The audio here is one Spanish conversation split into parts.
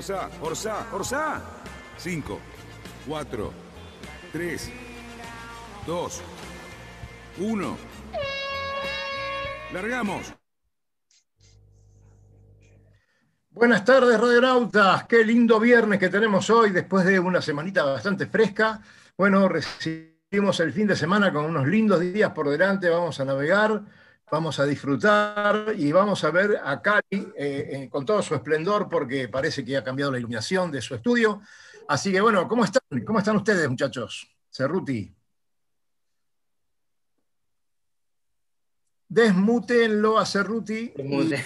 Orsa, Orsa, Orsa. 5, 4, 3, 2, 1. Largamos. Buenas tardes, radionautas. Qué lindo viernes que tenemos hoy, después de una semanita bastante fresca. Bueno, recibimos el fin de semana con unos lindos días por delante. Vamos a navegar, vamos a disfrutar y vamos a ver a Cali eh, eh, con todo su esplendor, porque parece que ha cambiado la iluminación de su estudio. Así que, bueno, ¿cómo están? ¿Cómo están ustedes, muchachos? Cerruti. Desmutenlo a Cerruti. Desmute.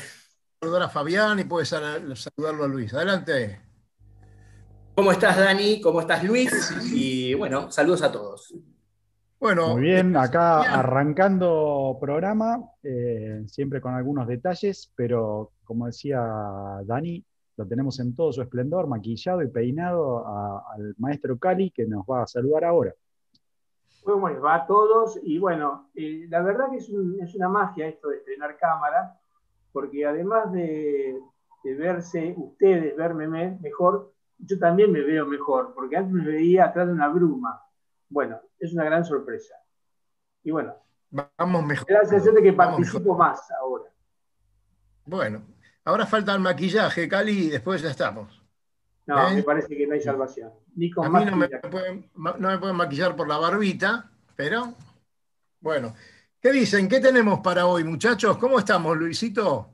saludar a Fabián y puedes saludarlo a Luis. Adelante. ¿Cómo estás, Dani? ¿Cómo estás, Luis? Y bueno, saludos a todos. Bueno, Muy bien, acá Bien. arrancando programa, eh, siempre con algunos detalles, pero como decía Dani, lo tenemos en todo su esplendor, maquillado y peinado a- al maestro Cali, que nos va a saludar ahora. ¿Cómo les va a todos? Y bueno, eh, la verdad que es, un- es una magia esto de estrenar cámara, porque además de, de verse ustedes, verme me- mejor, yo también me veo mejor, porque antes me veía atrás de una bruma. Bueno, es una gran sorpresa. Y bueno, vamos mejor. me da la sensación de que participo más ahora. Bueno, ahora falta el maquillaje, Cali, y después ya estamos. No, ¿Eh? me parece que no hay salvación. Ni con A mí no me, pueden, ma- no me pueden maquillar por la barbita, pero bueno. ¿Qué dicen? ¿Qué tenemos para hoy, muchachos? ¿Cómo estamos, Luisito?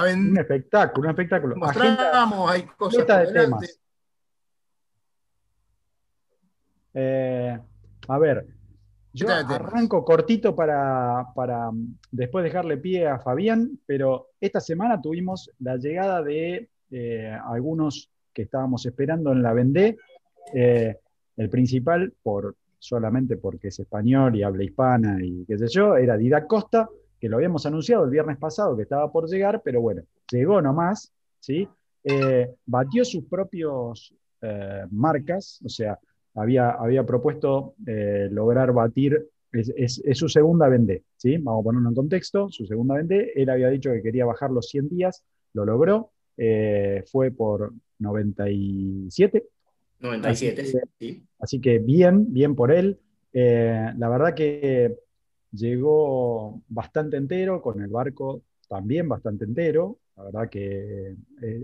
Ven- Un espectáculo, un espectáculo. Agenda Mostramos, hay cosas de delante. temas. Eh, a ver, yo arranco cortito para, para mm, después dejarle pie a Fabián, pero esta semana tuvimos la llegada de eh, algunos que estábamos esperando en la Vendée. Eh, el principal, por, solamente porque es español y habla hispana y qué sé yo, era Didac Costa, que lo habíamos anunciado el viernes pasado que estaba por llegar, pero bueno, llegó nomás, ¿sí? Eh, batió sus propios marcas, o sea, había, había propuesto eh, lograr batir, es, es- es su segunda Vendée, ¿sí? Vamos a ponerlo en contexto, su segunda Vendée, él había dicho que quería bajar los 100 días, lo logró, eh, fue por 97, 97, Así que- sí. Así que bien, bien por él. Eh, la verdad que llegó bastante entero, con el barco también bastante entero. La verdad que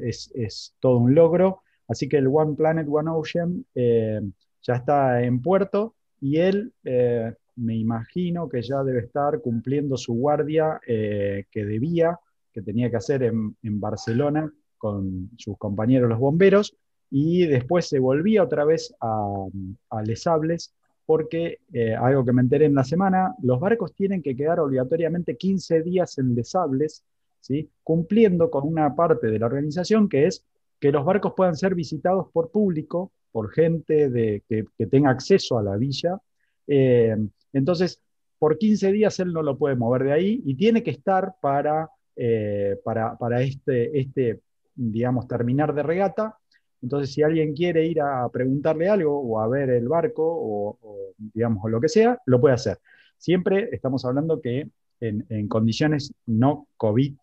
es, es todo un logro. Así que el One Planet, One Ocean eh, ya está en puerto y él eh, me imagino que ya debe estar cumpliendo su guardia eh, que debía, que tenía que hacer en, Barcelona con sus compañeros los bomberos y después se volvía otra vez a, a Les Sables, porque eh, algo que me enteré en la semana, los barcos tienen que quedar obligatoriamente 15 días en Les Sables, ¿sí? cumpliendo con una parte de la organización que es que los barcos puedan ser visitados por público, por gente de, que, que tenga acceso a la villa. Eh, entonces, por 15 días él no lo puede mover de ahí y tiene que estar para, eh, para, para este, este, digamos, terminar de regata. Entonces, si alguien quiere ir a preguntarle algo o a ver el barco o, digamos, lo que sea, lo puede hacer. Siempre estamos hablando que en, en condiciones no COVID,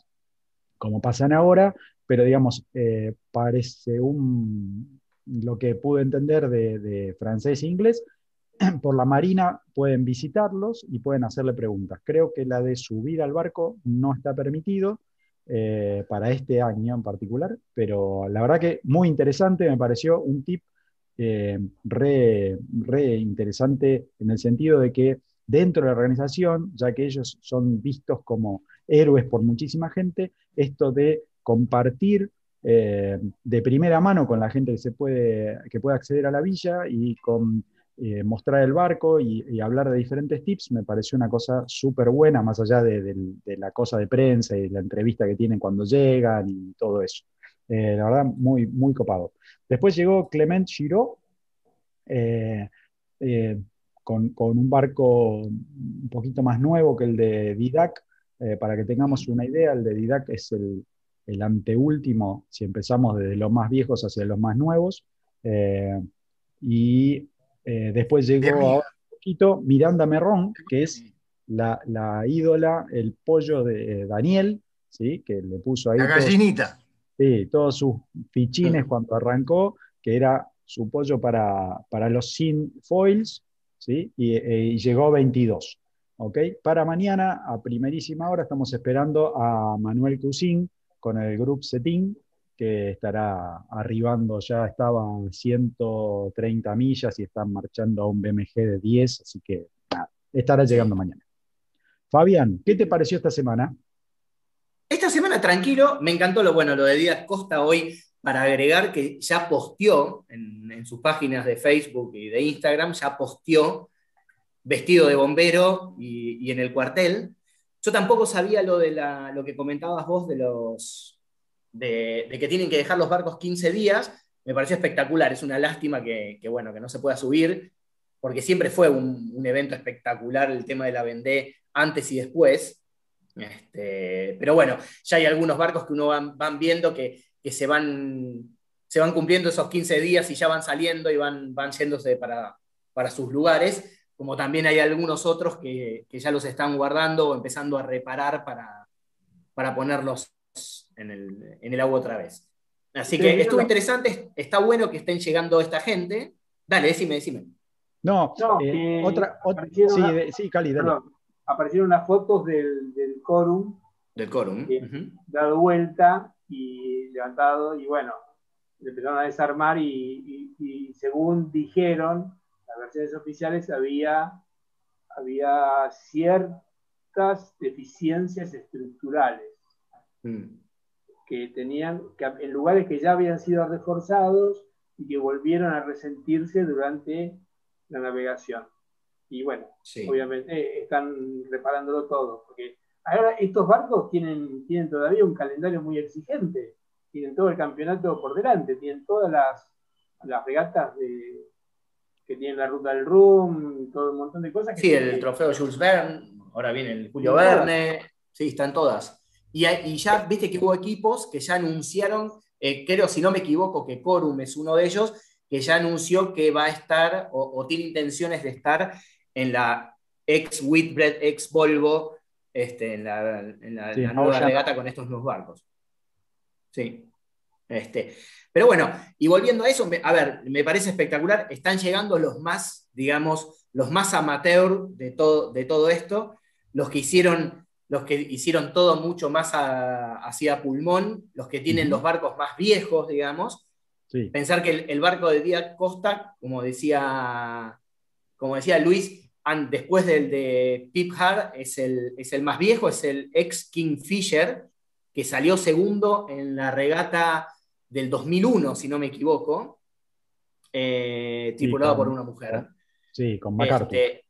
como pasan ahora, pero digamos, eh, parece un, lo que pude entender de, francés e inglés, por la Marina pueden visitarlos y pueden hacerle preguntas. Creo que la de subir al barco no está permitido eh, para este año en particular, pero la verdad que muy interesante, me pareció un tip eh, re, re interesante en el sentido de que dentro de la organización, ya que ellos son vistos como héroes por muchísima gente, esto de compartir eh, de primera mano con la gente que, se puede, que acceder a la villa y con eh, mostrar el barco y, hablar de diferentes tips me pareció una cosa súper buena, más allá de, la cosa de prensa y la entrevista que tienen cuando llegan y todo eso. Eh, la verdad, muy, muy copado. Después llegó Clement Giraud, con, con, un barco un poquito más nuevo que el de Didac. para que tengamos una idea, el de Didac es el, el anteúltimo, si empezamos desde los más viejos hacia los más nuevos. y después llegó un poquito Miranda Merrón, que es la, ídola, el pollo de Daniel, ¿sí? que le puso ahí. La gallinita. sí, todos sus fichines cuando arrancó, que era su pollo para, para los sin foils, ¿sí? y, llegó 22. ¿ok? Para mañana, a primerísima hora, estamos esperando a Manuel Cusín con el Group Setín, que estará arribando, ya estaba a 130 millas y están marchando a un BMG de 10, así que estará llegando mañana. Fabián, ¿qué te pareció esta semana? Esta semana tranquilo, me encantó lo bueno, lo de Díaz Costa hoy, para agregar que ya posteó en, sus páginas de Facebook y de Instagram, ya posteó vestido de bombero y, en el cuartel. Yo tampoco sabía lo de lo que comentabas vos de los de, que tienen que dejar los barcos 15 días. Me pareció espectacular. Es una lástima que, bueno, que no se pueda subir, porque siempre fue un, evento espectacular el tema de la Vendée antes y después. Este, pero bueno, ya hay algunos barcos que uno van, viendo que, se, van, se van cumpliendo esos 15 días y ya van saliendo y van, van yéndose para, para sus lugares, como también hay algunos otros que, ya los están guardando o empezando a reparar para, para ponerlos en el, agua otra vez. Así que estuvo interesante, está bueno que estén llegando esta gente. Dale, decime, decime. No, eh, otra, sí, Cali, dale aparecieron unas fotos del, del quórum. Del quórum. Dado vuelta y levantado, y bueno, le empezaron a desarmar y, según dijeron las versiones oficiales, había, había ciertas deficiencias estructurales mm. que tenían, que en lugares que ya habían sido reforzados y que volvieron a resentirse durante la navegación. Y bueno, obviamente están reparándolo todo, porque ahora estos barcos tienen, tienen todavía un calendario muy exigente, tienen todo el campeonato por delante, tienen todas las, las regatas de, que tienen la ruta del Rum, todo un montón de cosas. sí, el trofeo Jules Verne, ahora viene el Julio Verne, sí, están todas. Y, y, ya viste que hubo equipos que ya anunciaron, eh, creo si no me equivoco que Corum es uno de ellos, que ya anunció que va a estar o tiene intenciones de estar en la ex Whitbread, ex Volvo, este, en la, nueva regata con estos nuevos barcos. Sí. Este, pero bueno, y volviendo a eso, a ver, me parece espectacular, están llegando los más, digamos, los más amateur de todo, de todo esto, los que hicieron, los que hicieron todo mucho más hacia pulmón, los que tienen los barcos más viejos, digamos. Pensar que el, el, barco de Díaz Costa, como decía, como decía Luis, después del de Pip Hard, es el, es el más viejo, es el ex Kingfisher, que salió segundo en la regata del 2001, si no me equivoco, eh, tripulado por una mujer. Sí, con MacArthur. Este,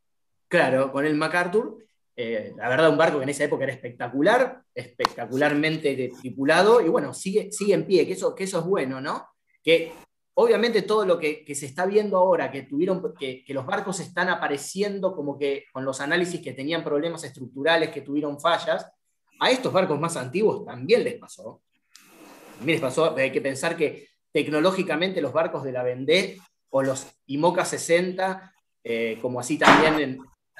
claro, con el MacArthur. Eh, la verdad, un barco que en esa época era espectacular, espectacularmente tripulado, y bueno, sigue, sigue en pie, que eso, que eso es bueno, ¿no? Que Obviamente todo lo que, se está viendo ahora, que, tuvieron, que, los barcos están apareciendo como que con los análisis que tenían problemas estructurales, que tuvieron fallas, a estos barcos más antiguos también les pasó. También les pasó, hay que pensar que tecnológicamente los barcos de la Vendée o los IMOCA 60, eh, como así también en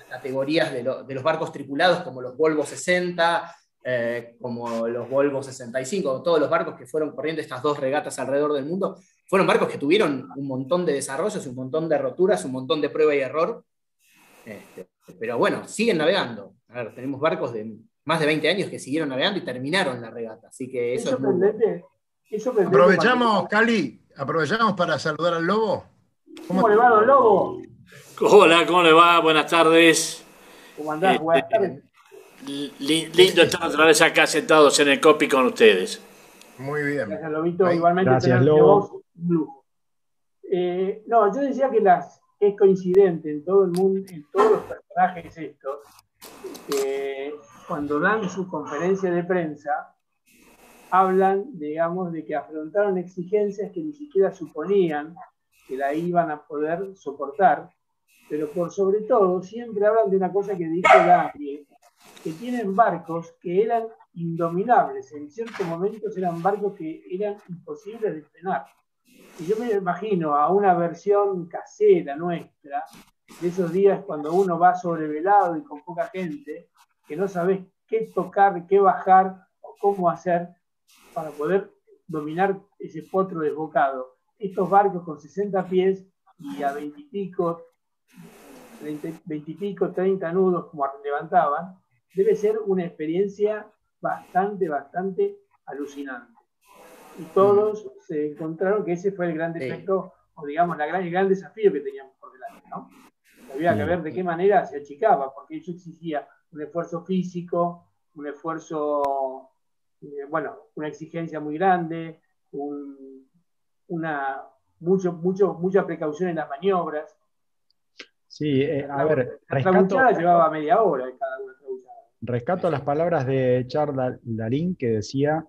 categorías de, de, los barcos tripulados como los Volvo 60, eh, como los Volvo 65, todos los barcos que fueron corriendo estas dos regatas alrededor del mundo, fueron barcos que tuvieron un montón de desarrollos, un montón de roturas, un montón de prueba y error. Este, pero bueno, siguen navegando. tenemos barcos de más de 20 años que siguieron navegando y terminaron la regata. Así que eso, es Aprovechamos, Cali, aprovechamos para saludar al lobo. ¿Cómo, le va, don Lobo? Hola, ¿cómo le va? Buenas tardes. ¿Cómo andás? Buenas eh, tardes lindo estar otra vez acá sentados en el copy con ustedes. Muy bien. Gracias, Lobito. Igualmente, Gracias, Lobo. Eh, no, yo decía que las, es coincidente en todo el mundo, en todos los personajes estos, cuando dan su conferencia de prensa, hablan, digamos, de que afrontaron exigencias que ni siquiera suponían que la iban a poder soportar, pero por sobre todo siempre hablan de una cosa que dijo Larry, que tienen barcos que eran indominables, en ciertos momentos eran barcos que eran imposibles de frenar. Y yo me imagino a una versión casera nuestra, de esos días cuando uno va sobrevelado y con poca gente, que no sabes qué tocar, qué bajar o cómo hacer para poder dominar ese potro desbocado. Estos barcos con 60 pies y a 20 y pico, 20, y pico, 30 nudos como levantaban, debe ser una experiencia bastante, bastante alucinante. Y todos se encontraron que ese fue el gran defecto, o digamos, la gran, el gran desafío que teníamos por delante, ¿no? Había que ver de qué manera se achicaba, porque eso exigía un esfuerzo físico, un esfuerzo, eh, bueno, una exigencia muy grande, una, mucho, mucho, mucha precaución en las maniobras. Sí, eh, a ver, la llevaba media hora cada una rescato las palabras de Charles Darín que decía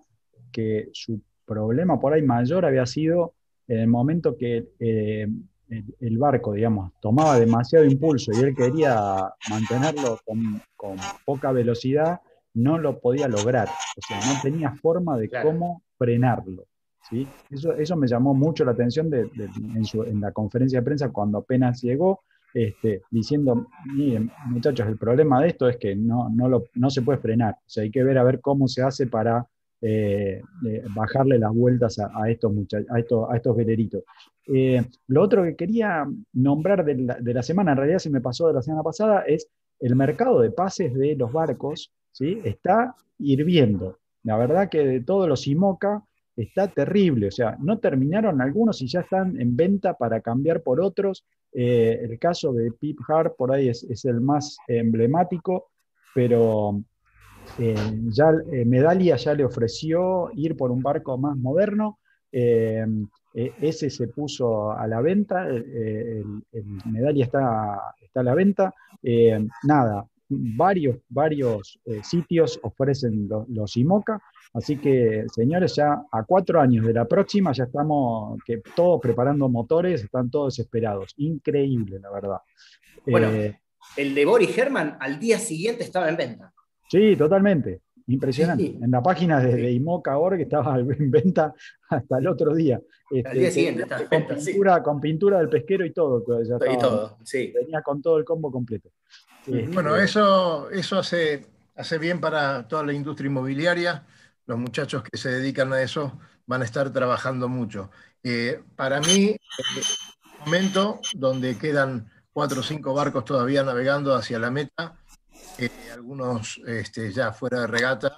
que su problema por ahí mayor había sido en el momento que eh, el, barco, digamos, tomaba demasiado impulso y él quería mantenerlo con, poca velocidad, no lo podía lograr. O sea, no tenía forma de cómo frenarlo. ¿sí? Eso, eso me llamó mucho la atención en, en la conferencia de prensa cuando apenas llegó este, diciendo, miren, muchachos, el problema de esto es que no, no, se puede frenar, o sea, hay que ver a ver cómo se hace para eh, eh, bajarle las vueltas a, estos, a, estos, a estos veleritos. Eh, lo otro que quería nombrar de la, de la, semana, en realidad se me pasó de la semana pasada, es el mercado de pases de los barcos, ¿sí? está hirviendo. La verdad que de todos los IMOCA está terrible, o sea, no terminaron algunos y ya están en venta para cambiar por otros. Eh, el caso de Pip Hart por ahí es, el más emblemático, pero eh, ya Medalia ya le ofreció ir por un barco más moderno. Ese se puso a la venta, el, Medalia está, está, a la venta. nada, varios, varios sitios ofrecen los, los IMOCA. Así que, señores, ya a cuatro años de la próxima ya estamos que todos preparando motores, están todos esperados. Increíble, la verdad. Bueno, eh, el de Boris Herman al día siguiente estaba en venta. Sí, totalmente. Impresionante. En la página de, IMOCA.org estaba en venta hasta el otro día. al día este, siguiente estaba con, pintura, con pintura del pesquero y todo. y todo, sí. Venía con todo el combo completo. Bueno, este, eso, eso hace, hace bien para toda la industria inmobiliaria los muchachos que se dedican a eso van a estar trabajando mucho. Eh, para mí, el momento donde quedan cuatro o cinco barcos todavía navegando hacia la meta, eh, algunos este, ya fuera de regata,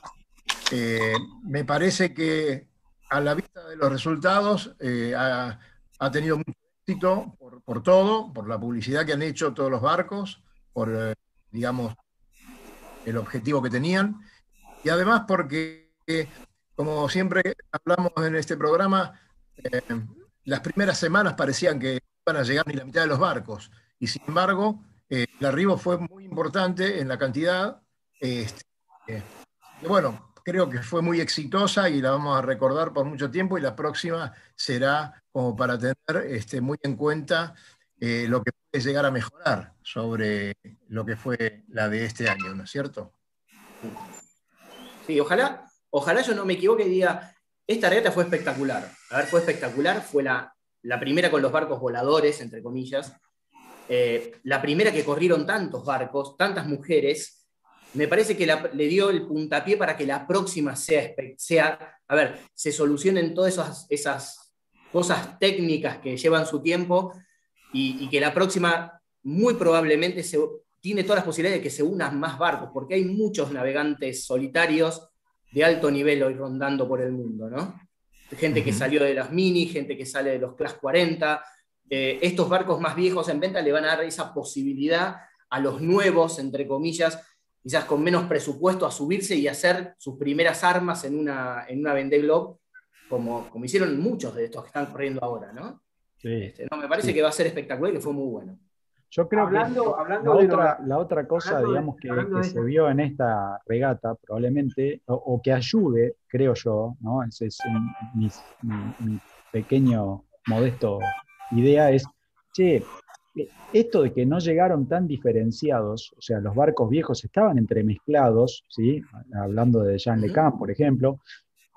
eh, me parece que a la vista de los resultados ha, tenido mucho éxito por, por, todo, por la publicidad que han hecho todos los barcos, por, digamos, el objetivo que tenían, y además porque como siempre hablamos en este programa, eh, las primeras semanas parecían que iban a llegar ni la mitad de los barcos, y sin embargo, eh, el arribo fue muy importante en la cantidad. Este, eh, bueno, creo que fue muy exitosa y la vamos a recordar por mucho tiempo, y la próxima será como para tener este, muy en cuenta lo que puede llegar a mejorar sobre lo que fue la de este año, ¿no es cierto? Sí, ojalá ojalá yo no me equivoque y diga, esta regata fue espectacular. A ver, fue espectacular, fue la primera con los barcos voladores, entre comillas, eh, la primera que corrieron tantos barcos, tantas mujeres, me parece que le dio el puntapié para que la próxima sea, sea a ver, se solucionen todas esas, esas cosas técnicas que llevan su tiempo y, y, que la próxima muy probablemente se, tiene todas las posibilidades de que se unan más barcos, porque hay muchos navegantes solitarios de alto nivel hoy rondando por el mundo, ¿no? Gente que salió de las mini, gente que sale de los Class 40. Eh, estos barcos más viejos en venta le van a dar esa posibilidad a los nuevos, entre comillas, quizás con menos presupuesto, a subirse y hacer sus primeras armas en una, en una Vendée Globe, como, como hicieron muchos de estos que están corriendo ahora, ¿no? Sí. Este, no me parece que va a ser espectacular y que fue muy bueno. Yo creo Hablando- que hablando la, de otra, lo- la otra cosa, de- digamos, que, se vio en esta regata, probablemente, o, o que ayude, creo yo, ¿no? Ese es un- mi, mi- mi pequeño, modesto idea, es, che, eh, esto de que no llegaron tan diferenciados, o sea, los barcos viejos estaban entremezclados, ¿sí? Hablando de Jean Le Cam, por ejemplo,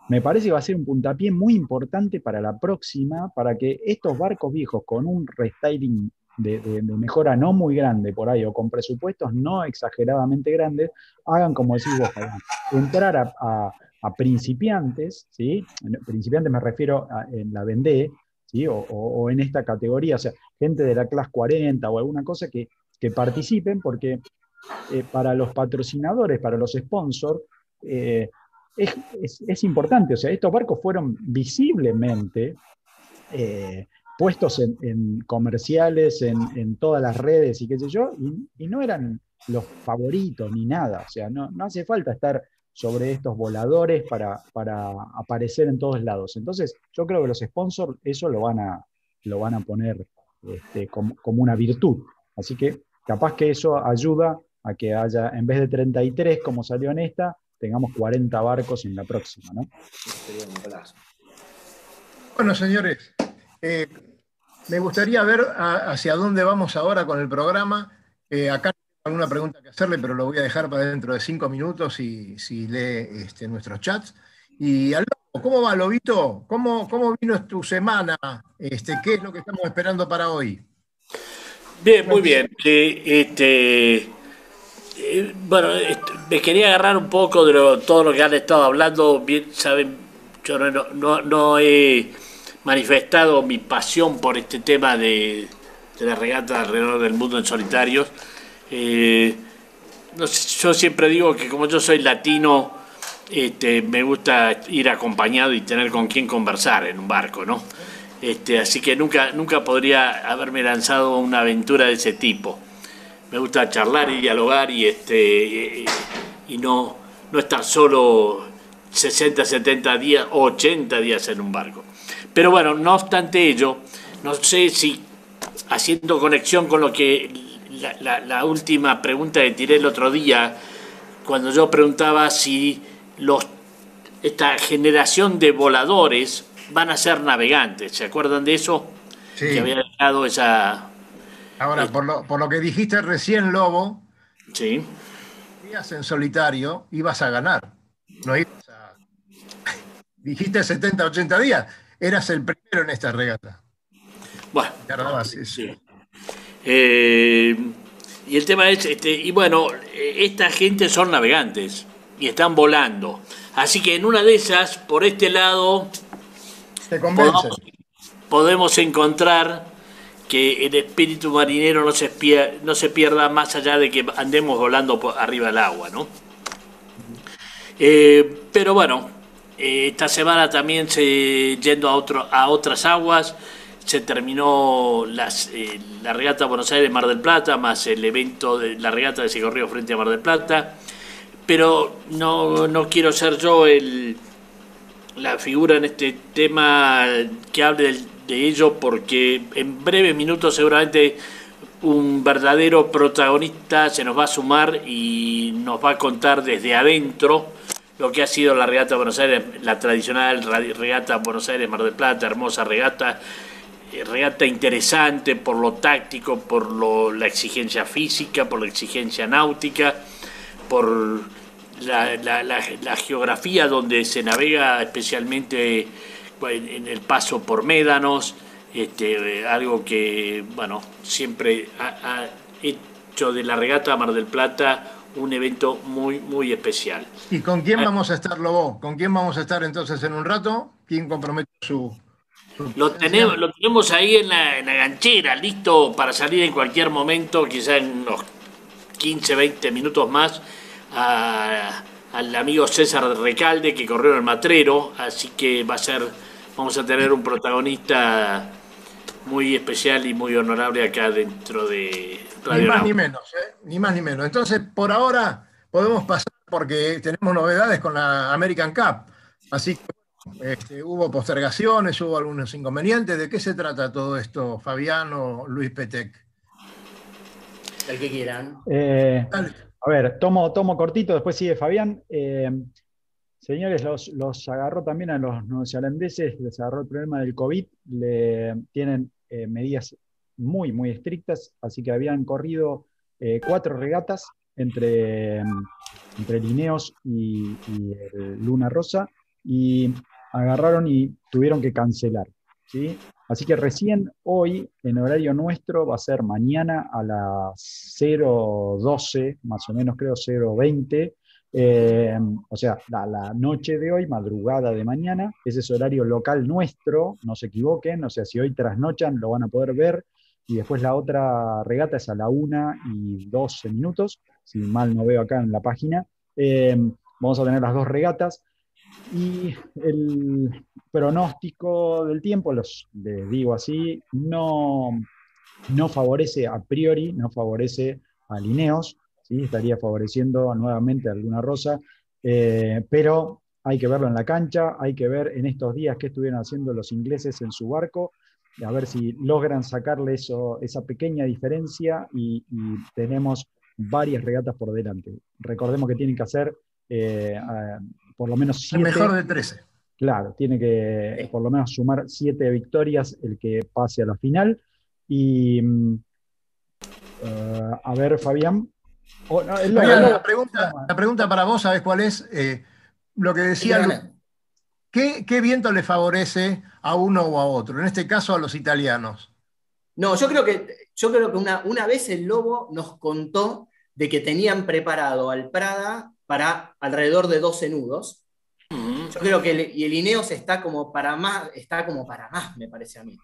me parece que va a ser un puntapié muy importante para la próxima, para que estos barcos viejos con un restyling de, mejora no muy grande por ahí, o con presupuestos no exageradamente grandes, hagan como decís vos, entrar a, principiantes, ¿sí? Principiantes me refiero a, en la Vendée, O, en esta categoría, o sea, gente de la clase 40 o alguna cosa que, que participen, porque eh, para los patrocinadores, para los sponsors, eh, es, es- importante, o sea, estos barcos fueron visiblemente eh, puestos en, comerciales, en, en todas las redes y qué sé yo, y no eran los favoritos ni nada, o sea, no, no hace falta estar sobre estos voladores para, para aparecer en todos lados. Entonces, yo creo que los sponsors eso lo van a, lo van a poner este, como, como una virtud. Así que capaz que eso ayuda a que haya, en vez de 33 como salió en esta, tengamos 40 barcos en la próxima, ¿no? Bueno, señores, eh, me gustaría ver hacia dónde vamos ahora con el programa. Eh, acá alguna pregunta que hacerle, pero lo voy a dejar para dentro de cinco minutos si, si lee este, nuestros chats. Y al ¿cómo va, Lobito? ¿Cómo, ¿Cómo vino tu semana? Este, ¿Qué es lo que estamos esperando para hoy? Bien, muy bien. Eh, este, eh, bueno, este, me quería agarrar un poco de todo lo que han estado hablando. Bien, saben, yo no- no, no he manifestado mi pasión por este tema de, de la regata alrededor del mundo en solitarios. Eh, yo siempre digo que como yo soy latino, este, me gusta ir acompañado y tener con quien conversar en un barco, ¿no? Este, así que nunca, nunca podría haberme lanzado a una aventura de ese tipo. Me gusta charlar y dialogar y, este, y no, no estar solo 60, 70 días o 80 días en un barco. Pero bueno, no obstante ello, no sé si haciendo conexión con lo que la, la- la última pregunta que tiré el otro día, cuando yo preguntaba si los, esta generación de voladores van a ser navegantes. ¿Se acuerdan de eso? Sí. Que había dejado esa... Ahora, por lo, por lo que dijiste recién, Lobo, Sí. días en solitario ibas a ganar. No ibas a... Dijiste 70, 80 días. Eras el primero en esta regata. Bueno, Tardabas. Sí. Eh, y el tema es, este, y bueno, esta gente son navegantes y están volando. Así que en una de esas, por este lado, Te podemos encontrar que el espíritu marinero no se, no se pierda más allá de que andemos volando por arriba del agua, ¿no? Eh, pero bueno, eh, esta semana también se, yendo a, otro, a otras aguas, se terminó las, eh, la regata Buenos Aires Mar del Plata, más el evento de la regata de se corrió frente a Mar del Plata. Pero no, no quiero ser yo el, la figura en este tema que hable del- de ello porque en breves minutos seguramente un verdadero protagonista se nos va a sumar y nos va a contar desde adentro lo que ha sido la regata Buenos Aires, la tradicional radi- regata Buenos Aires Mar del Plata, hermosa regata, regata interesante por lo táctico, por lo- la exigencia física, por la exigencia náutica, por la, la- la- la geografía donde se navega especialmente en, en el paso por médanos, este, algo que bueno siempre ha, ha hecho de la regata Mar del Plata un evento muy muy especial. ¿Y con quién vamos a estar, Lobo? ¿Con quién vamos a estar entonces en un rato? ¿Quién compromete su Lo tenemos, lo tenemos ahí en la, en la ganchera, listo para salir en cualquier momento, quizá en unos 15, 20 minutos más, a- al amigo César Recalde que corrió en el Matrero, así que va a ser, vamos a tener un protagonista muy especial y muy honorable acá dentro de Ni Radio más Now. ni menos, ¿eh? Ni más ni menos. Entonces, por ahora podemos pasar porque tenemos novedades con la American Cup. Así que este, hubo postergaciones, hubo algunos inconvenientes. ¿De qué se trata todo esto, Fabián o Luis Petec? El que quieran. Eh, a ver, tomo, tomo cortito, después sigue Fabián. Eh, señores, los, los agarró también a los neozelandeses, les agarró el problema del COVID, le, tienen eh, medidas muy, muy estrictas, así que habían corrido eh, cuatro regatas entre, entre Lineos y, y el Luna Rosa, y agarraron y tuvieron que cancelar. ¿sí? Así que recién hoy, en horario nuestro, va a ser mañana a las 0.12, más o menos creo 0.20, eh, o sea, la, la noche de hoy, madrugada de mañana, ese es horario local nuestro, no se equivoquen, o sea, si hoy trasnochan lo van a poder ver, y después la otra regata es a la 1 y 12 minutos, si mal no veo acá en la página. Eh, vamos a tener las dos regatas. Y el pronóstico del tiempo, los, les digo así, no, no favorece a priori, no favorece a Lineos, ¿sí? estaría favoreciendo nuevamente a Luna Rosa, eh, pero hay que verlo en la cancha, hay que ver en estos días qué estuvieron haciendo los ingleses en su barco, a ver si logran sacarle eso, esa pequeña diferencia y, tenemos varias regatas por delante. Recordemos que tienen que hacer eh, por lo menos El siete. mejor de 13. Claro, tiene que Sí. por lo menos sumar siete victorias el que pase a la final. Y mm, eh, a ver, Fabián. Oh, no, el- Fabián, el- la, pregunta, la pregunta para vos, ¿sabés cuál es? Eh, lo que decía, ¿qué, qué viento le favorece a uno o a otro? En este caso a los italianos. No, yo creo que, yo creo que una, una vez el Lobo nos contó de que tenían preparado al Prada para alrededor de 12 nudos. Ujú. Yo creo que el, y el Ineos está como para más, está como para más, me parece a mí.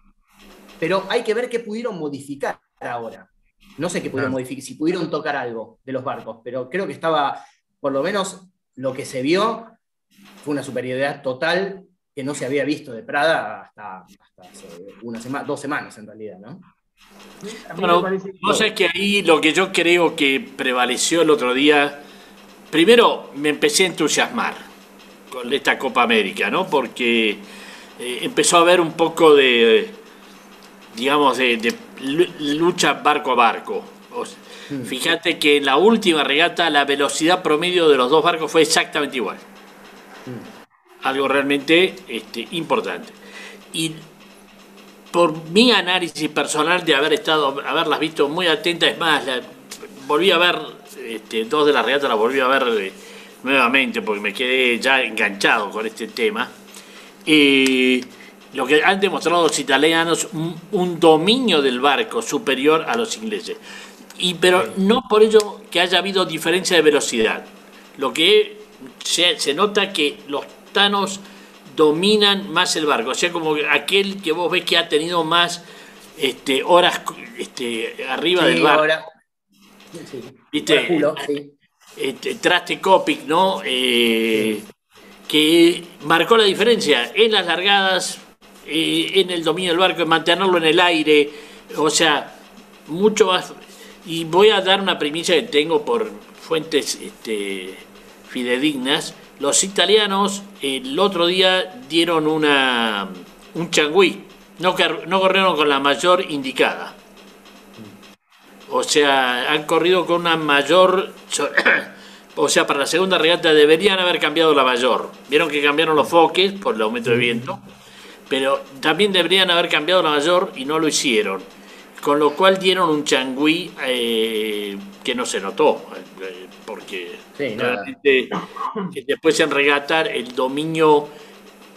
Pero hay que ver qué pudieron modificar ahora. No sé qué pudieron Claro. modificar, si pudieron tocar algo de los barcos, pero creo que estaba, por lo menos lo que se vio, fue una superioridad total que no se había visto de Prada hasta, hasta hace una semana, dos semanas en realidad, ¿no? Bueno, Vos sabés que ahí lo que yo creo que prevaleció el otro día, primero me empecé a entusiasmar con esta Copa América, ¿no? Porque eh, empezó a haber un poco de, digamos, de, de lu- lucha barco a barco. O sea, Mm. Fíjate que en la última regata la velocidad promedio de los dos barcos fue exactamente igual. Algo realmente este, importante. Y por mi análisis personal de haber estado, haberlas visto muy atentas, es más, la- volví a ver este, dos de las regatas, las volví a ver eh, nuevamente porque me quedé ya enganchado con este tema. Eh, lo que han demostrado los italianos, un, un dominio del barco superior a los ingleses. Y, pero no por ello que haya habido diferencia de velocidad. Lo que se, se nota que los tanos dominan más el barco. O sea, como que aquel que vos ves que ha tenido más este, horas este, arriba Sí, del barco. ahora- sí. ¿Viste? Culo, sí. este, Traste Copic, ¿no? Eh, que marcó la diferencia en las largadas, eh, en el dominio del barco, en mantenerlo en el aire, o sea, mucho más. Y voy a dar una primicia que tengo por fuentes este, fidedignas. Los italianos el otro día dieron una, un changüí, no, no corrieron con la mayor indicada. O sea, han corrido con una mayor. O sea, para la segunda regata deberían haber cambiado la mayor. Vieron que cambiaron los foques por el aumento de viento. Pero también deberían haber cambiado la mayor y no lo hicieron. Con lo cual dieron un changüí eh, que no se notó. eh, porque Sí, realmente después en regatar el dominio.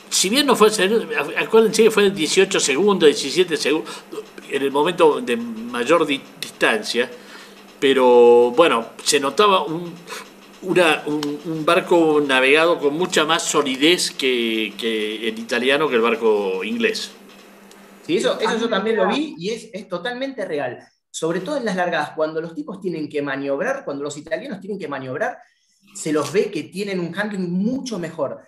Si bien no fue. Acuérdense que fue de 18 segundos, 17 segundos. En el momento de mayor di- distancia. Pero bueno, se notaba un, una- un, un barco navegado con mucha más solidez que, que el italiano que el barco inglés. Sí, eso, eso yo también lo vi y es, es totalmente real. Sobre todo en las largadas, cuando los tipos tienen que maniobrar, cuando los italianos tienen que maniobrar, se los ve que tienen un handling mucho mejor.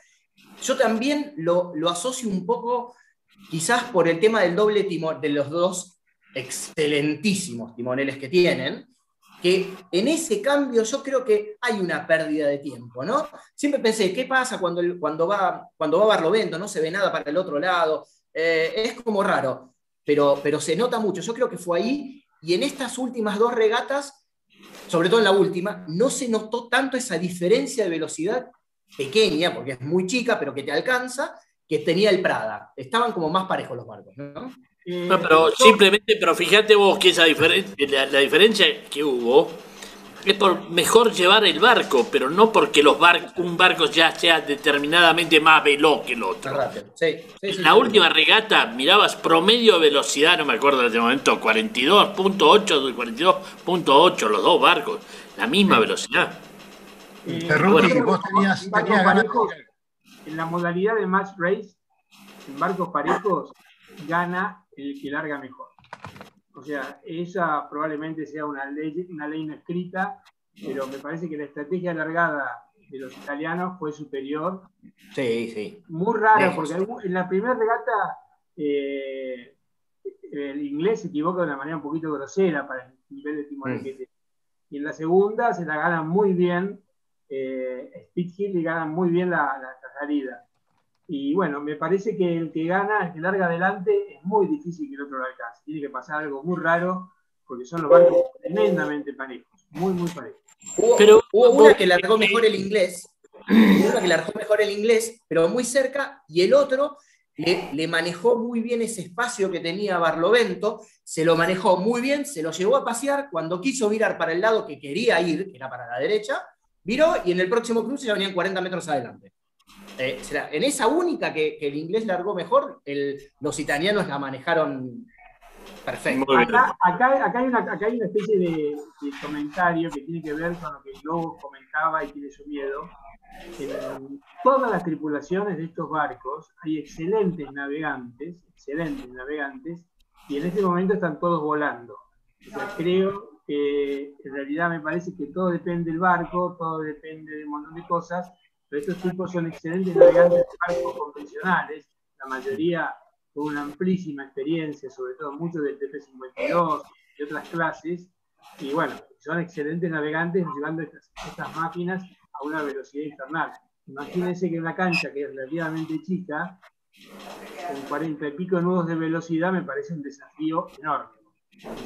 Yo también lo, lo asocio un poco, quizás por el tema del doble timón, de los dos excelentísimos timoneles que tienen, que en ese cambio yo creo que hay una pérdida de tiempo, ¿no? Siempre pensé, ¿qué pasa cuando, cuando, va, cuando va Barlovento? No se ve nada para el otro lado, eh, es como raro, pero, pero se nota mucho. Yo creo que fue ahí y en estas últimas dos regatas sobre todo en la última, no se notó tanto esa diferencia de velocidad pequeña, porque es muy chica, pero que te alcanza, que tenía el Prada. Estaban como más parejos los barcos, ¿no? Eh, No, pero simplemente, pero fíjate vos que esa diferencia, la, la diferencia que hubo es por mejor llevar el barco, pero no porque los bar- un barco ya sea determinadamente más veloz que el otro. Sí, sí, sí, En la sí. última regata mirabas promedio de velocidad, no me acuerdo en este momento, 42.8, 42.8 los dos barcos, la misma velocidad. Eh, Cerruti, yo creo vos tenías- tenías ganas de- En la modalidad de match race, en barcos parejos, gana el que larga mejor. O sea, esa probablemente sea una ley, una ley no escrita, pero me parece que la estrategia largada de los italianos fue superior. Sí, sí. Muy Lejos. porque en la primera regata eh, el inglés se equivoca de una manera un poquito grosera para el nivel de timón Mm. que tiene. Y en la segunda se la ganan muy bien eh, Speedhill y ganan muy bien la- la salida. Y bueno, me parece que el que gana, el que larga adelante, es muy difícil que el otro lo alcance. Tiene que pasar algo muy raro, porque son los barcos tremendamente parejos, muy, muy parejos. Hubo, Pero- hubo una que largó mejor el inglés, hubo una que largó mejor el inglés, pero muy cerca, y el otro le, le manejó muy bien ese espacio que tenía Barlovento, se lo manejó muy bien, se lo llevó a pasear, cuando quiso virar para el lado que quería ir, que era para la derecha, viró y en el próximo cruce ya venían 40 metros adelante. Eh, será- en esa única que, que el inglés largó mejor, el- los italianos la manejaron perfecto. Acá, acá, acá hay una, acá hay una especie de, de comentario que tiene que ver con lo que Lobo comentaba y tiene su miedo. En todas las tripulaciones de estos barcos hay excelentes navegantes, excelentes navegantes, y en este momento están todos volando. O sea, creo que en realidad me parece que todo depende del barco, todo depende de un montón de cosas, pero estos tipos son excelentes navegantes de barcos convencionales, la mayoría con una amplísima experiencia, sobre todo muchos del TP52 y otras clases, y bueno, son excelentes navegantes llevando estas, estas máquinas a una velocidad infernal. Imagínense que una cancha que es relativamente chica, con 40 y pico nudos de velocidad, me parece un desafío enorme.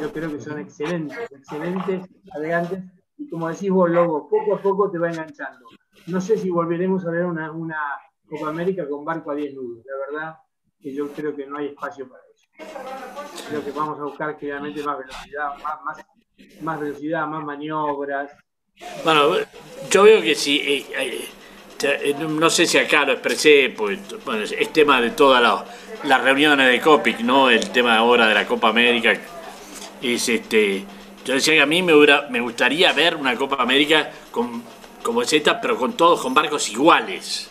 Yo creo que son excelentes, excelentes navegantes, y como decís vos, Lobo, poco a poco te va enganchando. No sé si volveremos a ver una, Copa América con barco a 10 nudos, la verdad que yo creo que no hay espacio para eso. Creo que vamos a buscar claramente más velocidad, más, más, velocidad, más maniobras. Bueno, yo veo que si, eh, eh, eh, no sé si acá lo expresé, pues es, tema de todas la- las reuniones de COPIC, ¿no? El tema ahora de la Copa América es este. Yo decía que a mí me, me gustaría ver una Copa América con, como es esta, pero con todos con barcos iguales,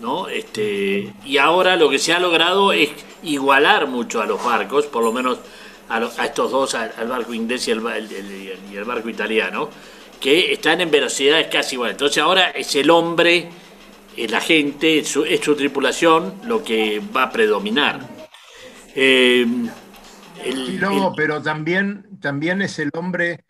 ¿no? Este, y ahora lo que se ha logrado es igualar mucho a los barcos, por lo menos a, lo- a estos dos, al, al barco inglés y el, ba- el- el- y el barco italiano, que están en velocidades casi iguales. Entonces ahora es el hombre, es la gente, es su, es su tripulación lo que va a predominar. Eh, Sí, el- pero también, también es el hombre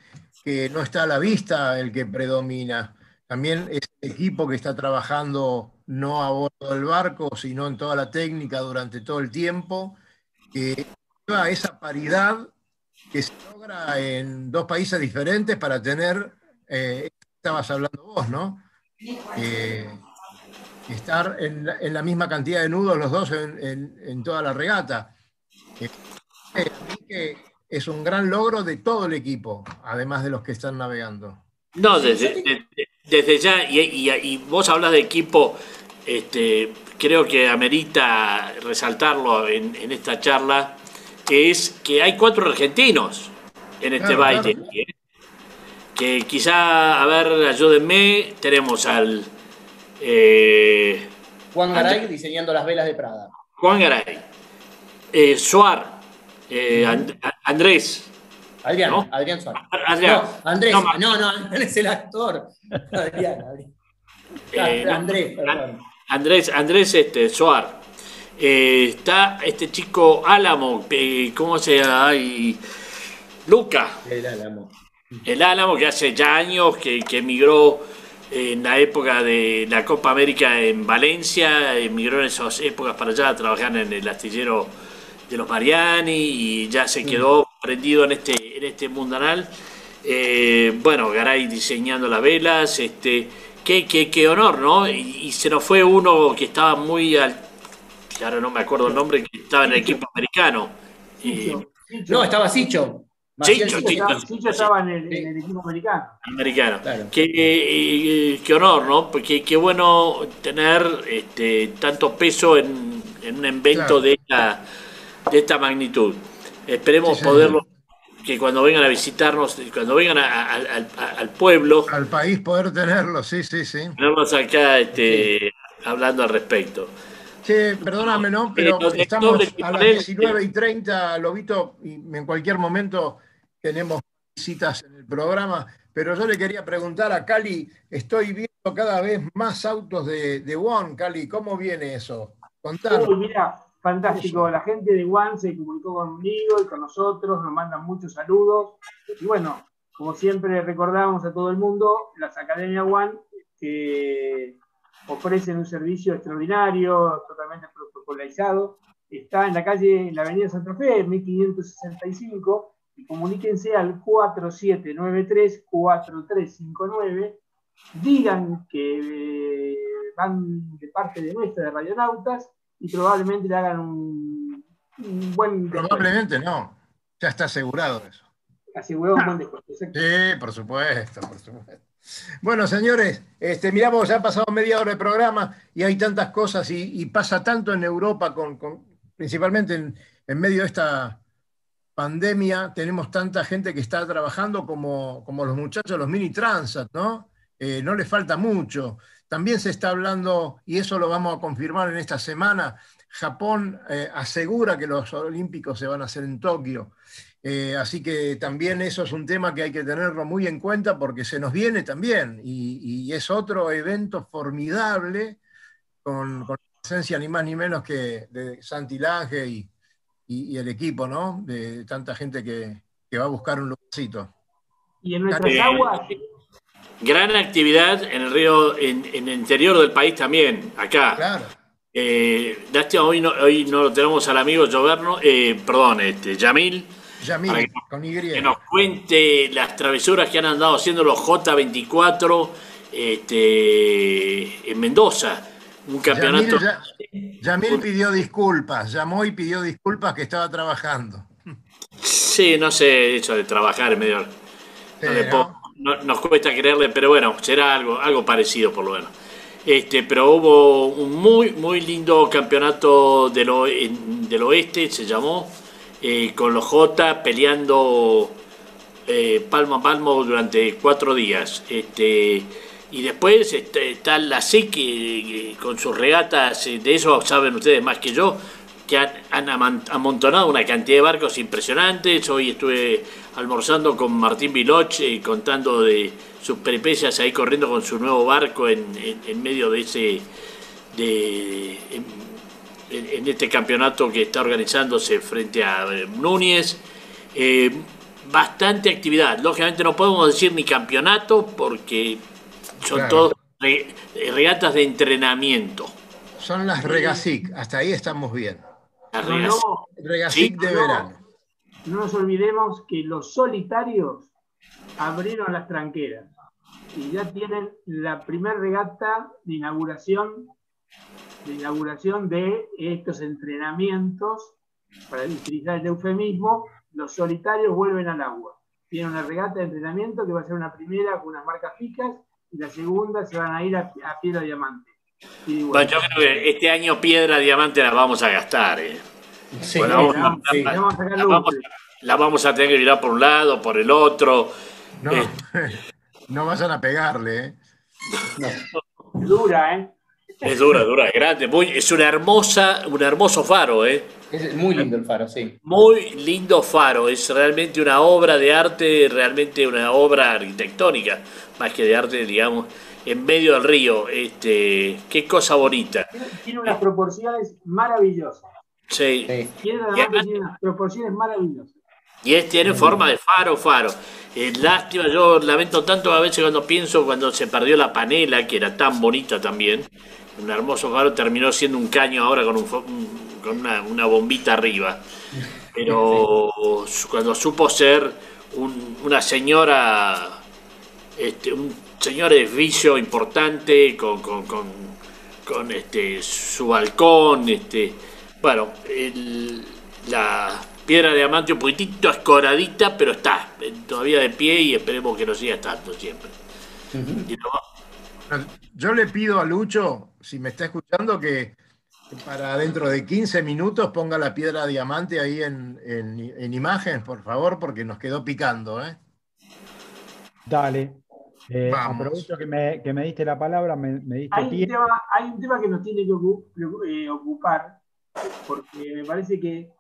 que no está a la vista el que predomina. También es el equipo que está trabajando no a bordo del barco, sino en toda la técnica durante todo el tiempo, que lleva a esa paridad que se logra en dos países diferentes para tener, eh, estabas hablando vos, ¿no? Eh, estar en la, en la misma cantidad de nudos los dos en, en- en toda la regata. Eh, que es un gran logro de todo el equipo, además de los que están navegando. No, de- desde ya, y, y- y vos hablas de equipo, este, creo que amerita resaltarlo en, en esta charla, que es que hay cuatro argentinos en este Claro, baile. claro. ¿eh? Que quizá, a ver, ayúdenme, tenemos al eh, Juan Garay diseñando las velas de Prada. Juan Garay, eh, Suar, eh, And- Andrés, Adrián, ¿No? Adrián Suárez. Adrián. No, Andrés, No, no, no, Adrián es el actor. Adrián, Adrián. Eh, no, Andrés, perdón. Andrés, Andrés este, Soar. Eh, está este chico Álamo, eh, ¿cómo se llama? Ay, Luca, El Álamo. el Álamo que hace ya años que, que emigró en la época de la Copa América en Valencia, emigró en esas épocas para allá a trabajar en el astillero de los Mariani y ya se quedó prendido en este, en este mundanal. Eh, bueno, Garay diseñando las velas, este, qué, qué, qué honor, ¿no? Y, se nos fue uno que estaba muy al, ahora no me acuerdo el nombre, que estaba en el equipo americano. no, estaba Sicho. Chicho, estaba en el, equipo americano. Americano. Qué, eh, qué, honor, ¿no? Porque qué bueno tener este, tanto peso en, un evento de, esta, de esta magnitud. Esperemos poderlo que cuando vengan a visitarnos, cuando vengan al pueblo. Al país poder tenerlo, sí, sí, sí. Tenernos acá este, hablando al respecto. Sí, perdóname, ¿no? Pero estamos a las 19 y 30, Lobito, y en cualquier momento tenemos visitas en el programa, pero yo le quería preguntar a Cali, estoy viendo cada vez más autos de, de One, Cali, ¿cómo viene eso? Contanos. mira, Fantástico, la gente de One se comunicó conmigo y con nosotros, nos mandan muchos saludos. Y bueno, como siempre recordamos a todo el mundo, las Academias One que ofrecen un servicio extraordinario, totalmente protocolarizado. Está en la calle, en la avenida Santa Fe, 1565, y comuníquense al 4793-4359. Digan que eh, van de parte de nuestra, de Radionautas, y probablemente le hagan un, buen Probablemente no, ya está asegurado eso. Asegurado un buen descuento. Sí, por supuesto, por supuesto. Bueno, señores, este, miramos, ya ha pasado media hora de programa y hay tantas cosas y, pasa tanto en Europa, con, principalmente en, medio de esta pandemia, tenemos tanta gente que está trabajando como, como los muchachos, los mini transat, ¿no? Eh, no les falta mucho. También se está hablando, y eso lo vamos a confirmar en esta semana, Japón eh, asegura que los Olímpicos se van a hacer en Tokio. Eh, así que también eso es un tema que hay que tenerlo muy en cuenta porque se nos viene también y, es otro evento formidable con, con, la presencia ni más ni menos que de Santi y, y, el equipo, ¿no? De tanta gente que, va a buscar un lugarcito. Y en nuestras aguas, Gran actividad en el río, en, el interior del país también, acá. Claro. Eh, lástima, hoy no, hoy no lo tenemos al amigo Joverno, eh, perdón, este, Yamil. Yamil, con Y. Que nos cuente las travesuras que han andado haciendo los J24 este, en Mendoza. Un campeonato. Yamil, pidió disculpas, llamó y pidió disculpas que estaba trabajando. Sí, no sé, eso de trabajar en medio. no nos cuesta creerle, pero bueno, será algo, algo parecido por lo menos. Este, pero hubo un muy, muy lindo campeonato del, del oeste, se llamó, eh, con los J peleando eh, palmo a palmo durante cuatro días. Este, y después está la SIC eh, con sus regatas, de eso saben ustedes más que yo, que han, amontonado una cantidad de barcos impresionantes. Hoy estuve almorzando con Martín Viloch y contando de sus peripecias ahí corriendo con su nuevo barco en, medio de ese. De, en, este campeonato que está organizándose frente a eh, Núñez. Eh, bastante actividad. Lógicamente no podemos decir ni campeonato porque son todos regatas de entrenamiento. Son las Regasic, hasta ahí estamos bien. No, de verano. No nos olvidemos que los solitarios abrieron las tranqueras y ya tienen la primera regata de inauguración de inauguración de estos entrenamientos, para utilizar el eufemismo, los solitarios vuelven al agua. Tienen una regata de entrenamiento que va a ser una primera con unas marcas fijas y la segunda se van a ir a, piedra diamante. Bueno, yo creo que este año piedra diamante la vamos a gastar. Eh. La, vamos, a tener que mirar por un lado, por el otro. No, eh. no vayan a pegarle. ¿eh? Dura, ¿eh? Es dura, dura, es grande. es una hermosa, un hermoso faro, ¿eh? Es muy lindo el faro, sí. Muy lindo faro. Es realmente una obra de arte, realmente una obra arquitectónica, más que de arte, digamos en medio del río. Este, qué cosa bonita. Tiene unas proporciones maravillosas. Sí. Tiene, unas proporciones maravillosas. Y es, tiene forma de faro, faro. Eh, lástima, yo lamento tanto a veces cuando pienso cuando se perdió la panela, que era tan bonita también. Un hermoso faro terminó siendo un caño ahora con, un, con una, una bombita arriba. Pero cuando supo ser una señora, este, un señor edificio importante con, con, con, este, su balcón, este, bueno, la piedra de diamante un poquitito escoradita, pero está todavía de pie y esperemos que no siga estando siempre. Yo le pido a Lucho, si me está escuchando, que para dentro de 15 minutos ponga la piedra diamante ahí en, en, imagen, por favor, porque nos quedó picando. ¿eh? Dale. Eh, aprovecho que me, que me, diste la palabra, me, diste hay, Un tema, hay un tema que nos tiene que eh, ocupar, porque me parece que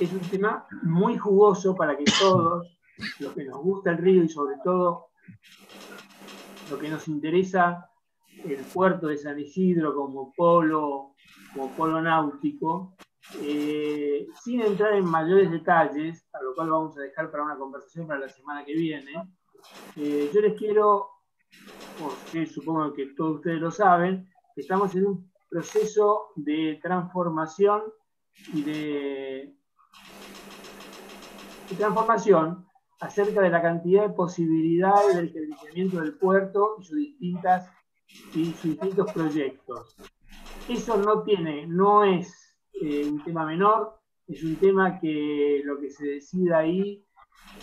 es un tema muy jugoso para que todos, los que nos gusta el río y sobre todo lo que nos interesa el puerto de San Isidro como polo como polo náutico, eh, sin entrar en mayores detalles, a lo cual vamos a dejar para una conversación para la semana que viene, eh, yo les quiero, porque supongo que todos ustedes lo saben, que estamos en un proceso de transformación y de, transformación acerca de la cantidad de posibilidades del crecimiento del puerto y sus distintas y sus distintos proyectos. Eso no tiene, no es eh, un tema menor, es un tema que lo que se decida ahí,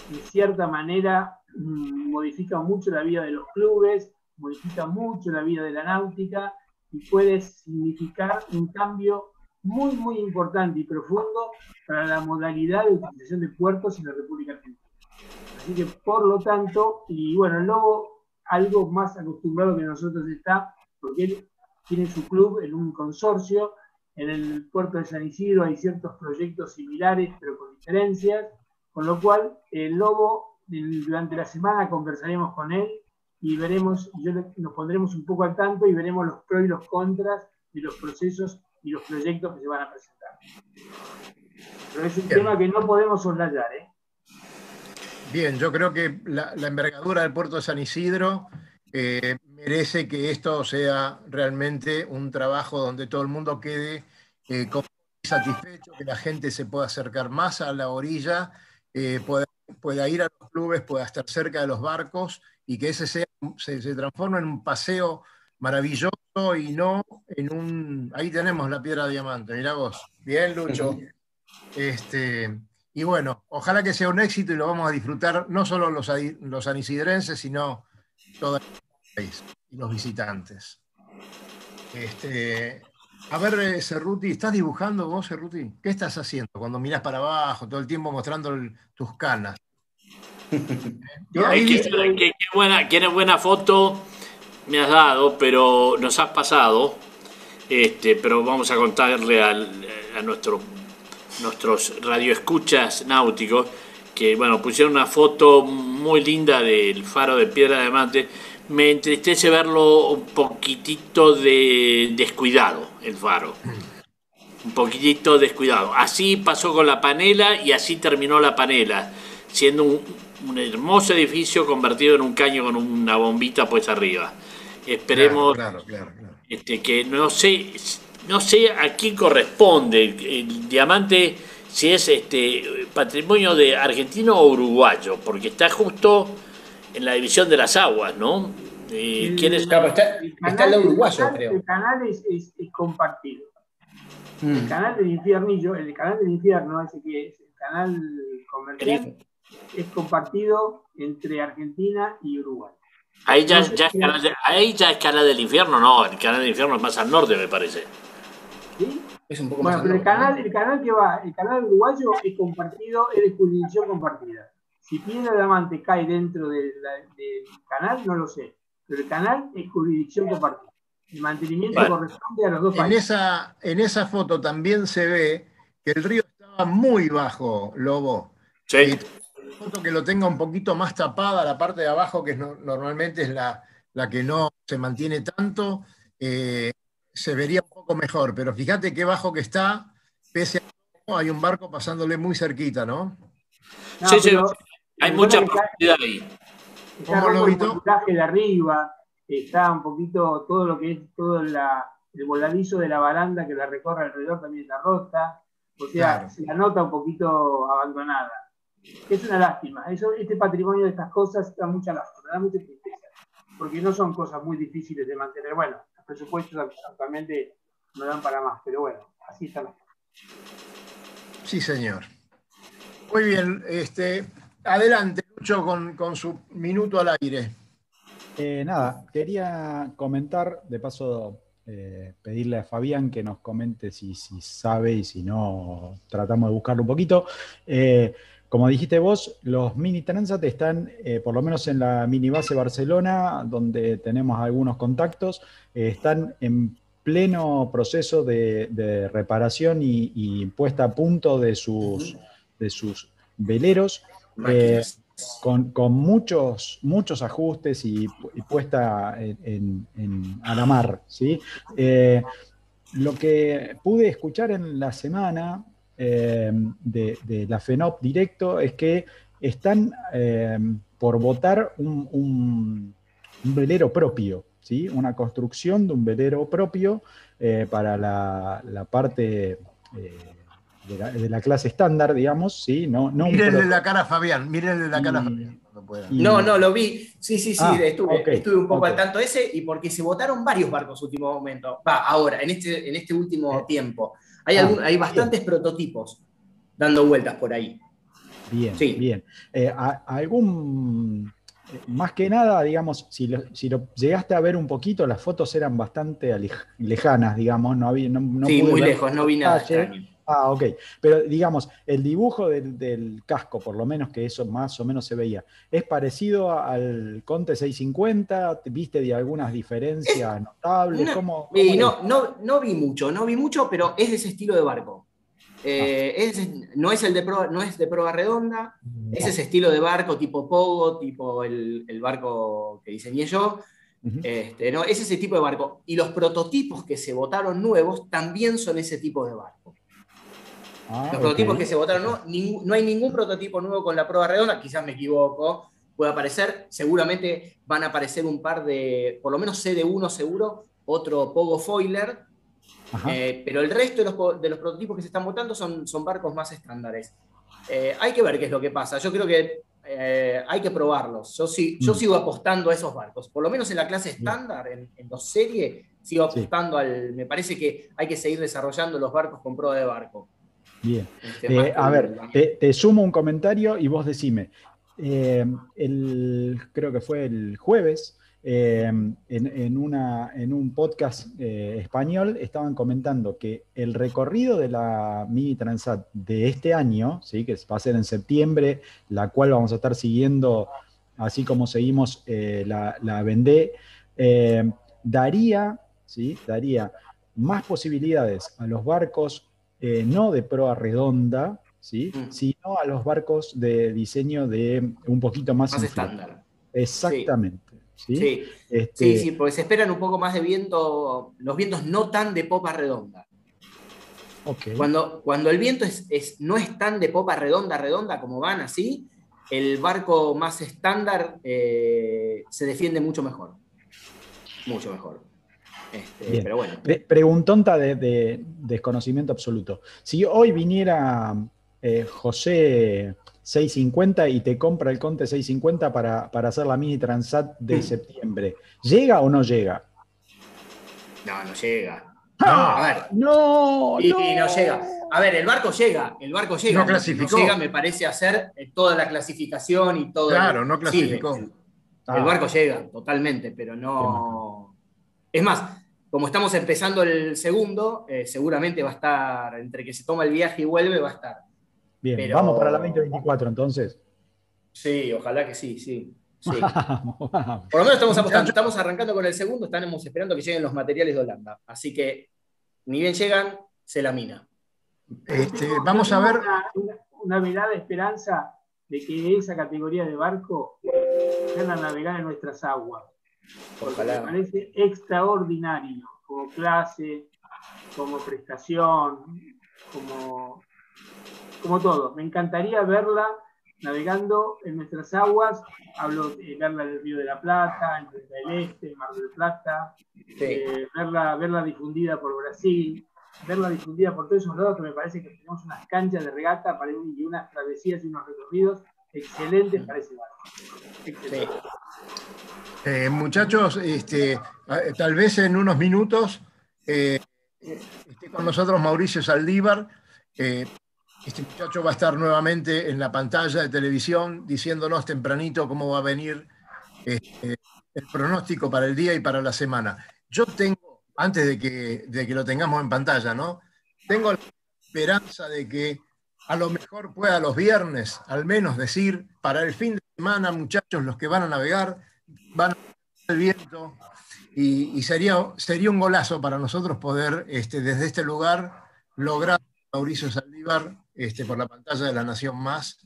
de cierta manera, mm, modifica mucho la vida de los clubes, modifica mucho la vida de la náutica y puede significar un cambio muy, muy importante y profundo para la modalidad de utilización de puertos en la República Argentina. Así que, por lo tanto, y bueno, el Lobo, algo más acostumbrado que nosotros está, porque él tiene su club en un consorcio. En el puerto de San Isidro hay ciertos proyectos similares, pero con diferencias, con lo cual el Lobo durante la semana conversaremos con él y veremos, yo nos pondremos un poco al tanto y veremos los pros y los contras de los procesos y los proyectos que se van a presentar. Pero es un tema que no podemos soslayar. ¿eh? Bien, yo creo que la, la envergadura del puerto de San Isidro eh, merece que esto sea realmente un trabajo donde todo el mundo quede eh, satisfecho, que la gente se pueda acercar más a la orilla, eh, pueda, ir a los clubes, pueda estar cerca de los barcos y que ese sea, se, transforme en un paseo maravilloso y no en un... Ahí tenemos la piedra diamante, mirá vos. Bien, Lucho. Este, y bueno, ojalá que sea un éxito y lo vamos a disfrutar no solo los, los anisidrenses, sino toda y los visitantes. Este, a ver, eh, Cerruti, ¿estás dibujando vos, Cerruti? ¿Qué estás haciendo cuando miras para abajo, todo el tiempo mostrando tus canas? qué, buena, qué buena foto me has dado, pero nos has pasado. Este, pero vamos a contarle a nuestro, nuestros radioescuchas náuticos que bueno, pusieron una foto muy linda del faro de Piedra de Mate me entristece verlo un poquitito de descuidado, el faro. Un poquitito descuidado. Así pasó con la panela y así terminó la panela, siendo un, hermoso edificio convertido en un caño con una bombita pues arriba. Esperemos Este, que no sé, no sé a quién corresponde el, diamante, si es este patrimonio de argentino o uruguayo, porque está justo en la división de las aguas, ¿no? Eh, ¿Quién es? está, el canal, uruguayo, creo. El canal es, compartido. El mm. canal del infiernillo, el canal del infierno, ese que es el canal comercial, es compartido entre Argentina y Uruguay. Ahí ya, ya, es canal ahí ya es canal del infierno, no, el canal del infierno es más al norte, me parece. ¿Sí? Es un poco bueno, más pero el canal, el canal que va, el canal uruguayo es compartido, es de jurisdicción compartida. Si Piedra de Diamante cae dentro del, canal, no lo sé. Pero el canal es jurisdicción compartida. El mantenimiento corresponde a los dos en Esa, en esa foto también se ve que el río estaba muy bajo, Lobo. Sí. Y foto que lo tenga un poquito más tapada, la parte de abajo, que normalmente es la, la, que no se mantiene tanto, eh, se vería un poco mejor. Pero fíjate qué bajo que está, pese a hay un barco pasándole muy cerquita, ¿no? sí, sí, hay mucha profundidad ahí. Está el voltaje de arriba, está un poquito todo lo que es todo la, el voladizo de la baranda que la recorre alrededor también está rota. O sea, se la nota un poquito abandonada. Es una lástima. Eso, este patrimonio de estas cosas da mucha lástima, da mucha tristeza, porque no son cosas muy difíciles de mantener. Bueno, los presupuestos actualmente no dan para más, pero bueno, así están las cosas. Sí, señor. Muy bien, este, adelante, Lucho, con, con su minuto al aire. Eh, nada, quería comentar, de paso eh, pedirle a Fabián que nos comente si, si, sabe y si no, tratamos de buscarlo un poquito. Eh, como dijiste vos, los mini Transat están, eh, por lo menos en la mini base Barcelona, donde tenemos algunos contactos, eh, están en pleno proceso de, de reparación y, y, puesta a punto de sus, de sus veleros. Eh, con, con, muchos, muchos ajustes y, y puesta en, en, a la mar. ¿sí? Lo que pude escuchar en la semana eh, de, de, la FENOP directo es que están eh, por votar un, un, un, velero propio, ¿sí? una construcción de un velero propio eh, para la, la parte de la, de la, clase estándar, digamos, ¿sí? No, no mírenle la cara a Fabián, mírenle la cara a Fabián. No, no, lo vi. Sí, sí, sí, ah, estuve, okay, estuve, un poco okay. al tanto ese y porque se votaron varios barcos último momento. Va, ahora, en este, en este último eh. tiempo. Hay, algún, hay bastantes prototipos dando vueltas por ahí. Bien, sí. bien. Eh, ¿Algún más que nada, digamos, si lo, si lo, llegaste a ver un poquito, las fotos eran bastante lejanas, digamos, no había. No, no sí, muy lejos, no vi nada. Ah, ok. Pero digamos, el dibujo del, del, casco, por lo menos que eso más o menos se veía, ¿es parecido al Conte 650? ¿Viste de algunas diferencias notables? No, ¿Cómo, cómo no, no, no, vi mucho, no vi mucho, pero es de ese estilo de barco. Eh, ah. es, no, es el de proa, no es de proa redonda, es ese estilo de barco tipo Pogo, tipo el, el barco que diseñé yo. Uh -huh. este, no, es ese tipo de barco. Y los prototipos que se votaron nuevos también son ese tipo de barco. Ah, los prototipos okay. que se votaron, no, no hay ningún prototipo nuevo con la prueba redonda, quizás me equivoco, puede aparecer, seguramente van a aparecer un par de, por lo menos CD1 seguro, otro Pogo Foiler, eh, pero el resto de los, de los, prototipos que se están votando son, son barcos más estándares. Eh, hay que ver qué es lo que pasa, yo creo que eh, hay que probarlos, yo, sí, yo mm. sigo apostando a esos barcos, por lo menos en la clase estándar, en, en dos series, sigo apostando sí. al, me parece que hay que seguir desarrollando los barcos con prueba de barco. Bien. Eh, a ver, te, te, sumo un comentario y vos decime. Eh, el, creo que fue el jueves, eh, en, en, una, en, un podcast español estaban comentando que el recorrido de la Mini Transat de este año, ¿sí? que va a ser en septiembre, la cual vamos a estar siguiendo, así como seguimos la, la Vendée, daría, ¿sí? daría más posibilidades a los barcos eh, no de proa redonda, ¿sí? Mm. sino a los barcos de diseño de un poquito más, más estándar. Exactamente. Sí. Sí. Este... sí, sí, porque se esperan un poco más de viento, los vientos no tan de popa redonda. Okay. Cuando, cuando el viento es, es, no es tan de popa redonda, redonda como van así, el barco más estándar eh, se defiende mucho mejor. Mucho mejor. Este, pero bueno. Pre preguntonta de, de, desconocimiento absoluto. Si hoy viniera eh, José 650 y te compra el Conte 650 para, para hacer la mini Transat de mm. septiembre, ¿llega o no llega? No, no llega. ¡Ah! A ver. No, y, no. Y no llega. A ver, el barco llega, el barco llega. No clasificó. No llega, me parece, hacer eh, toda la clasificación y todo. Claro, el, no clasificó. Sí, el, ah. el, barco llega, totalmente, pero no. Es más, como estamos empezando el segundo, eh, seguramente va a estar, entre que se toma el viaje y vuelve, va a estar. Bien, Pero... vamos para la 2024 entonces. Sí, ojalá que sí, sí. sí. vamos, vamos. Por lo menos estamos apostando, estamos arrancando con el segundo, estamos esperando que lleguen los materiales de Holanda. Así que, ni bien llegan, se la mina. Este, vamos a ver. Una, una, una mirada de esperanza de que esa categoría de barco van a navegar en nuestras aguas. Ojalá. Me parece extraordinario como clase, como prestación, como, como todo. Me encantaría verla navegando en nuestras aguas. Hablo de verla en el Río de la Plata, en el Este, en Mar del Plata, sí. eh, verla, verla difundida por Brasil. verla difundida por todos esos lados, que me parece que tenemos unas canchas de regata para, y unas travesías y unos recorridos excelentes para ese barco. Eh, muchachos, este, tal vez en unos minutos eh, esté con nosotros Mauricio Saldívar. Eh, este muchacho va a estar nuevamente en la pantalla de televisión diciéndonos tempranito cómo va a venir este, el pronóstico para el día y para la semana. Yo tengo, antes de que, de que lo tengamos en pantalla, ¿no? Tengo la esperanza de que a lo mejor pueda los viernes, al menos decir, para el fin de semana, muchachos, los que van a navegar, van el viento, y, sería, sería un golazo para nosotros poder, este, desde este lugar, lograr Mauricio Saldívar este, por la pantalla de La Nación Más.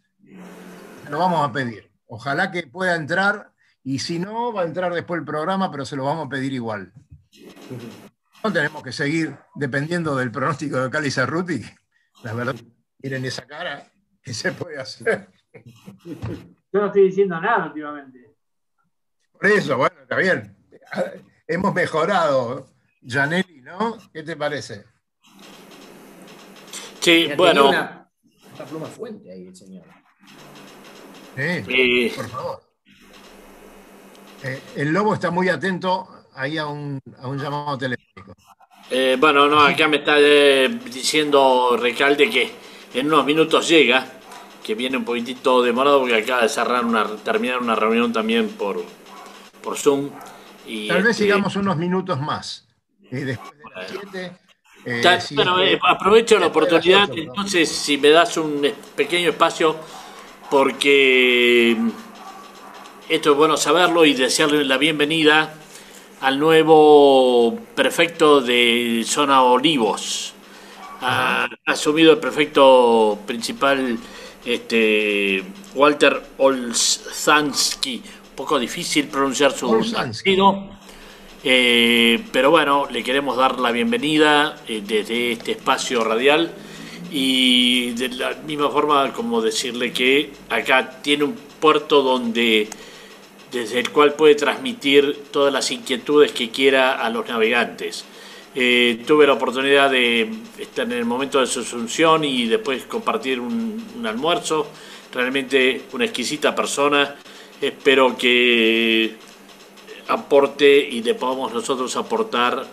Lo vamos a pedir. Ojalá que pueda entrar, y si no, va a entrar después el programa, pero se lo vamos a pedir igual. No tenemos que seguir dependiendo del pronóstico de Cali Cerruti. La verdad, miren esa cara, ¿qué se puede hacer? Yo no estoy diciendo nada últimamente. Por eso, bueno, está bien. Hemos mejorado, Janelli, ¿no? ¿Qué te parece? Sí, bueno. Una, pluma fuente ahí el señor. Sí, por favor. Eh, el lobo está muy atento ahí a un, llamado telefónico. Eh, bueno, no, acá me está eh, diciendo Recalde que en unos minutos llega, que viene un poquitito demorado porque acaba de cerrar una, terminar una reunión también por, por Zoom. Y, Tal vez este, sigamos unos minutos más. después de las 7 eh, bueno, eh, aprovecho la oportunidad, entonces, si me das un pequeño espacio, porque esto es bueno saberlo y desearle la bienvenida al nuevo prefecto de Zona Olivos. Ha, asumido el prefecto principal este, Walter Olzansky. Poco difícil pronunciar su apellido. Eh, pero bueno, le queremos dar la bienvenida eh, desde este espacio radial y de la misma forma como decirle que acá tiene un puerto donde desde el cual puede transmitir todas las inquietudes que quiera a los navegantes. Eh, tuve la oportunidad de estar en el momento de su asunción y después compartir un almuerzo. Realmente una exquisita persona. Espero que aporte y le podamos nosotros aportar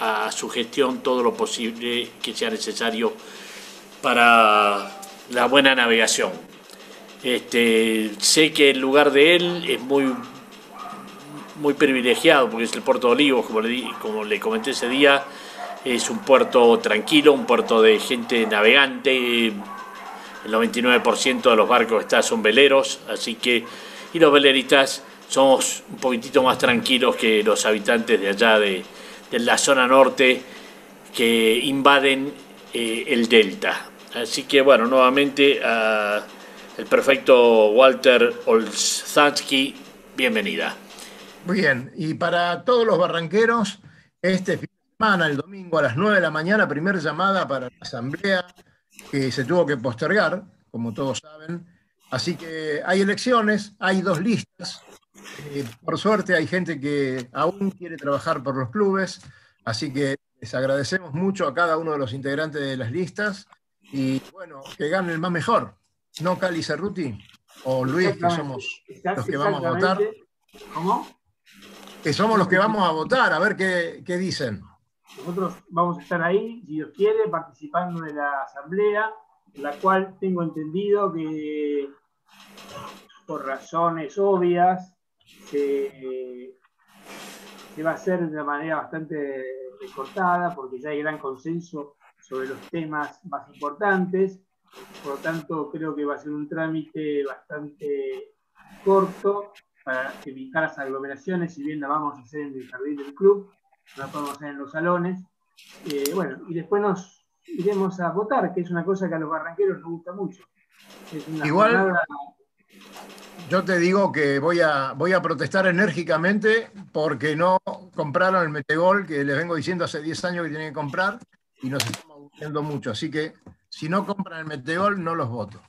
a su gestión todo lo posible que sea necesario para la buena navegación. Este, sé que el lugar de él es muy, muy privilegiado porque es el puerto de Olivos, como le, como le comenté ese día, es un puerto tranquilo, un puerto de gente navegante, el 99% de los barcos está, son veleros, así que, y los veleristas somos un poquitito más tranquilos que los habitantes de allá de, la zona norte que invaden eh, el delta. Así que bueno, nuevamente el perfecto Walter Olzansky, bienvenida. Muy bien, y para todos los barranqueros, este fin de semana, el domingo a las 9 de la mañana, primera llamada para la asamblea que se tuvo que postergar, como todos saben. Así que hay elecciones, hay dos listas, eh, por suerte hay gente que aún quiere trabajar por los clubes, así que les agradecemos mucho a cada uno de los integrantes de las listas y bueno, que gane el más mejor, ¿no Cali Cerruti? O Luis, que somos los que vamos a votar. ¿Cómo? Que somos los que vamos a votar, a ver qué, qué dicen. Nosotros vamos a estar ahí, si Dios quiere, participando de la asamblea, la cual tengo entendido que por razones obvias se, va a hacer de una manera bastante recortada porque ya hay gran consenso sobre los temas más importantes. Por lo tanto, creo que va a ser un trámite bastante corto para evitar las aglomeraciones, si bien la vamos a hacer en el jardín del club, la podemos hacer en los salones. Eh, bueno, y después nos iremos a votar, que es una cosa que a los barranqueros nos gusta mucho. Igual, yo te digo que voy a, voy a protestar enérgicamente porque no compraron el Metegol, que les vengo diciendo hace 10 años que tienen que comprar, y nos estamos aburriendo mucho. Así que si no compran el Metegol, no los voto.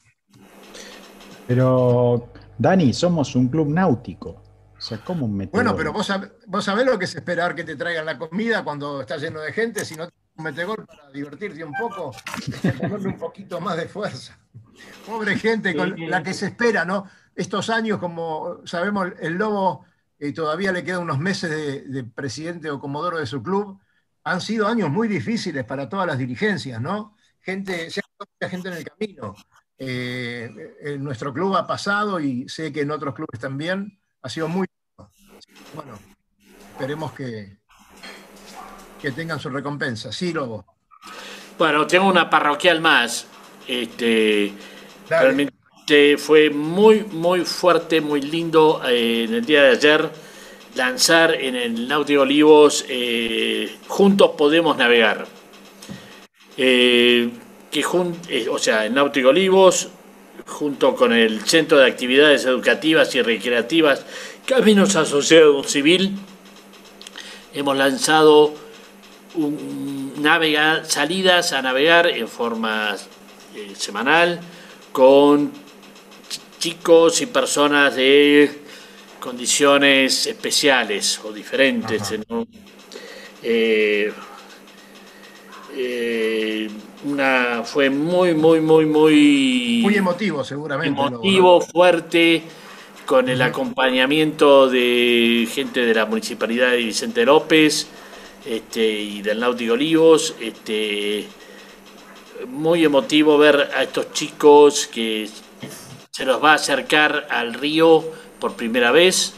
Pero, Dani, somos un club náutico. O sea, ¿cómo un Bueno, pero vos, vos sabés lo que es esperar que te traigan la comida cuando está lleno de gente, si no un metegol para divertirte un poco, ponerle un poquito más de fuerza. Pobre gente con la que se espera, ¿no? Estos años, como sabemos, el Lobo eh, todavía le quedan unos meses de, de, presidente o comodoro de su club, han sido años muy difíciles para todas las dirigencias, ¿no? Gente, se ha mucha gente en el camino. Eh, en nuestro club ha pasado y sé que en otros clubes también ha sido muy bueno. Esperemos que, que tengan su recompensa. Sí, Lobo. Bueno, tengo una parroquial más. Este, realmente fue muy, muy fuerte, muy lindo eh, en el día de ayer lanzar en el Náutico Olivos eh, Juntos Podemos Navegar. Eh, que o sea, el Náutico Olivos, junto con el Centro de Actividades Educativas y Recreativas Caminos Asociados Civil, hemos lanzado un salidas a navegar en forma semanal con chicos y personas de condiciones especiales o diferentes. Eh, eh, una, fue muy, muy, muy, muy... Muy emotivo seguramente. Emotivo, fuerte, con el acompañamiento de gente de la Municipalidad de Vicente López este, y del Náutico Olivos. Este, muy emotivo ver a estos chicos que se los va a acercar al río por primera vez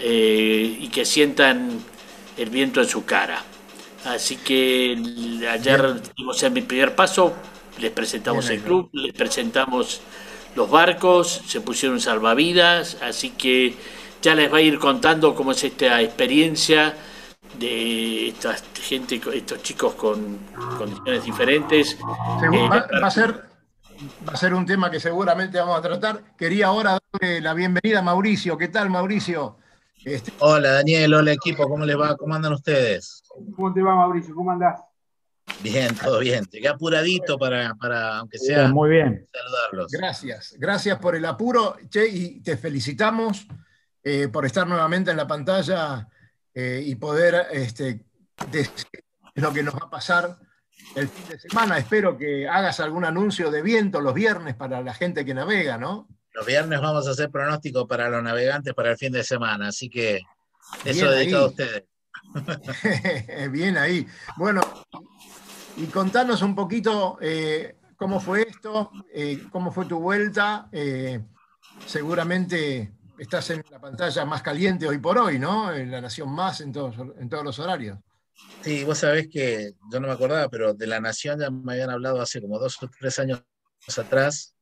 eh, y que sientan el viento en su cara. Así que ayer dimos mi primer paso, les presentamos el club, les presentamos los barcos, se pusieron salvavidas, así que ya les va a ir contando cómo es esta experiencia de esta gente, estos chicos con condiciones diferentes. Eh, va, a ser, va a ser un tema que seguramente vamos a tratar. Quería ahora darle la bienvenida a Mauricio. ¿Qué tal, Mauricio? Este, hola, Daniel. Hola, equipo. ¿Cómo les va? ¿Cómo andan ustedes? ¿Cómo te va, Mauricio? ¿Cómo andás? Bien, todo bien. Llegué apuradito para, para aunque sea, muy bien. saludarlos. Gracias. Gracias por el apuro, Che, y te felicitamos eh, por estar nuevamente en la pantalla eh, y poder este, decir lo que nos va a pasar el fin de semana. Espero que hagas algún anuncio de viento los viernes para la gente que navega, ¿no? Los viernes vamos a hacer pronóstico para los navegantes para el fin de semana, así que eso dedicado a ustedes. Bien ahí. Bueno, y contanos un poquito eh, cómo fue esto, eh, cómo fue tu vuelta. Eh, seguramente estás en la pantalla más caliente hoy por hoy, ¿no? En La Nación Más, en todos, en todos los horarios. Sí, vos sabés que yo no me acordaba, pero de La Nación ya me habían hablado hace como dos o tres años atrás.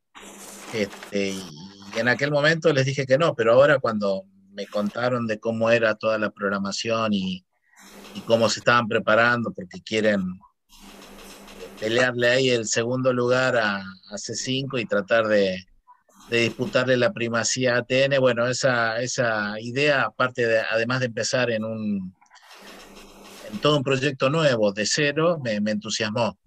Este, y en aquel momento les dije que no, pero ahora cuando me contaron de cómo era toda la programación y, cómo se estaban preparando porque quieren pelearle ahí el segundo lugar a, C5 y tratar de, disputarle la primacía a TN. Bueno, esa, esa idea, aparte de, además de empezar en un en todo un proyecto nuevo, de cero, me, entusiasmó.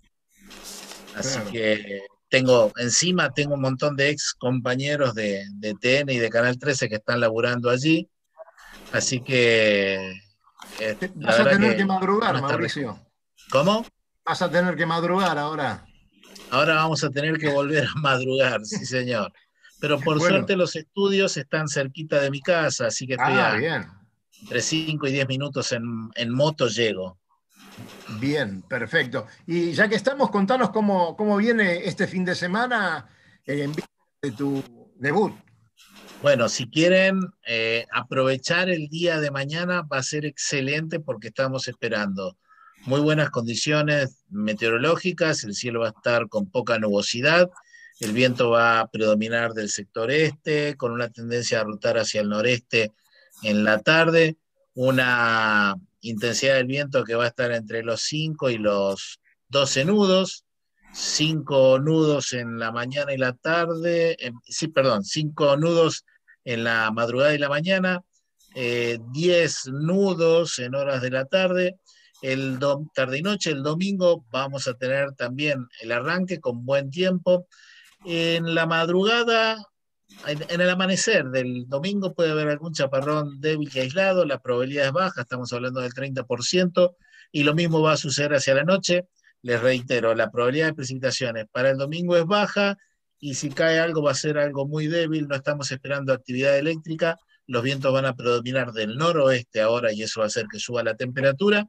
Así que tengo, encima tengo un montón de ex compañeros de, de, TN y de Canal 13 que están laburando allí. Así que... Eh, Vas a tener que, madrugar, Mauricio. ¿Cómo? Vas a tener que madrugar ahora. Ahora vamos a tener que volver a madrugar, sí señor. Pero por suerte los estudios están cerquita de mi casa, así que estoy ah, bien. Entre 5 y 10 minutos en, moto llego. Bien, perfecto. Y ya que estamos, contanos cómo, cómo viene este fin de semana eh, en de tu debut. Bueno, si quieren eh, aprovechar el día de mañana va a ser excelente porque estamos esperando muy buenas condiciones meteorológicas, el cielo va a estar con poca nubosidad, el viento va a predominar del sector este, con una tendencia a rotar hacia el noreste en la tarde, una intensidad del viento que va a estar entre los 5 y los 12 nudos, 5 nudos en la mañana y la tarde, sí, perdón, 5 nudos en la madrugada y la mañana, 10 eh, nudos en horas de la tarde, el tarde y noche, el domingo, vamos a tener también el arranque con buen tiempo. En la madrugada, en el amanecer del domingo puede haber algún chaparrón débil y aislado, la probabilidad es baja, estamos hablando del 30%, y lo mismo va a suceder hacia la noche. les reitero, la probabilidad de precipitaciones para el domingo es baja y si cae algo va a ser algo muy débil, no estamos esperando actividad eléctrica, los vientos van a predominar del noroeste ahora y eso va a hacer que suba la temperatura.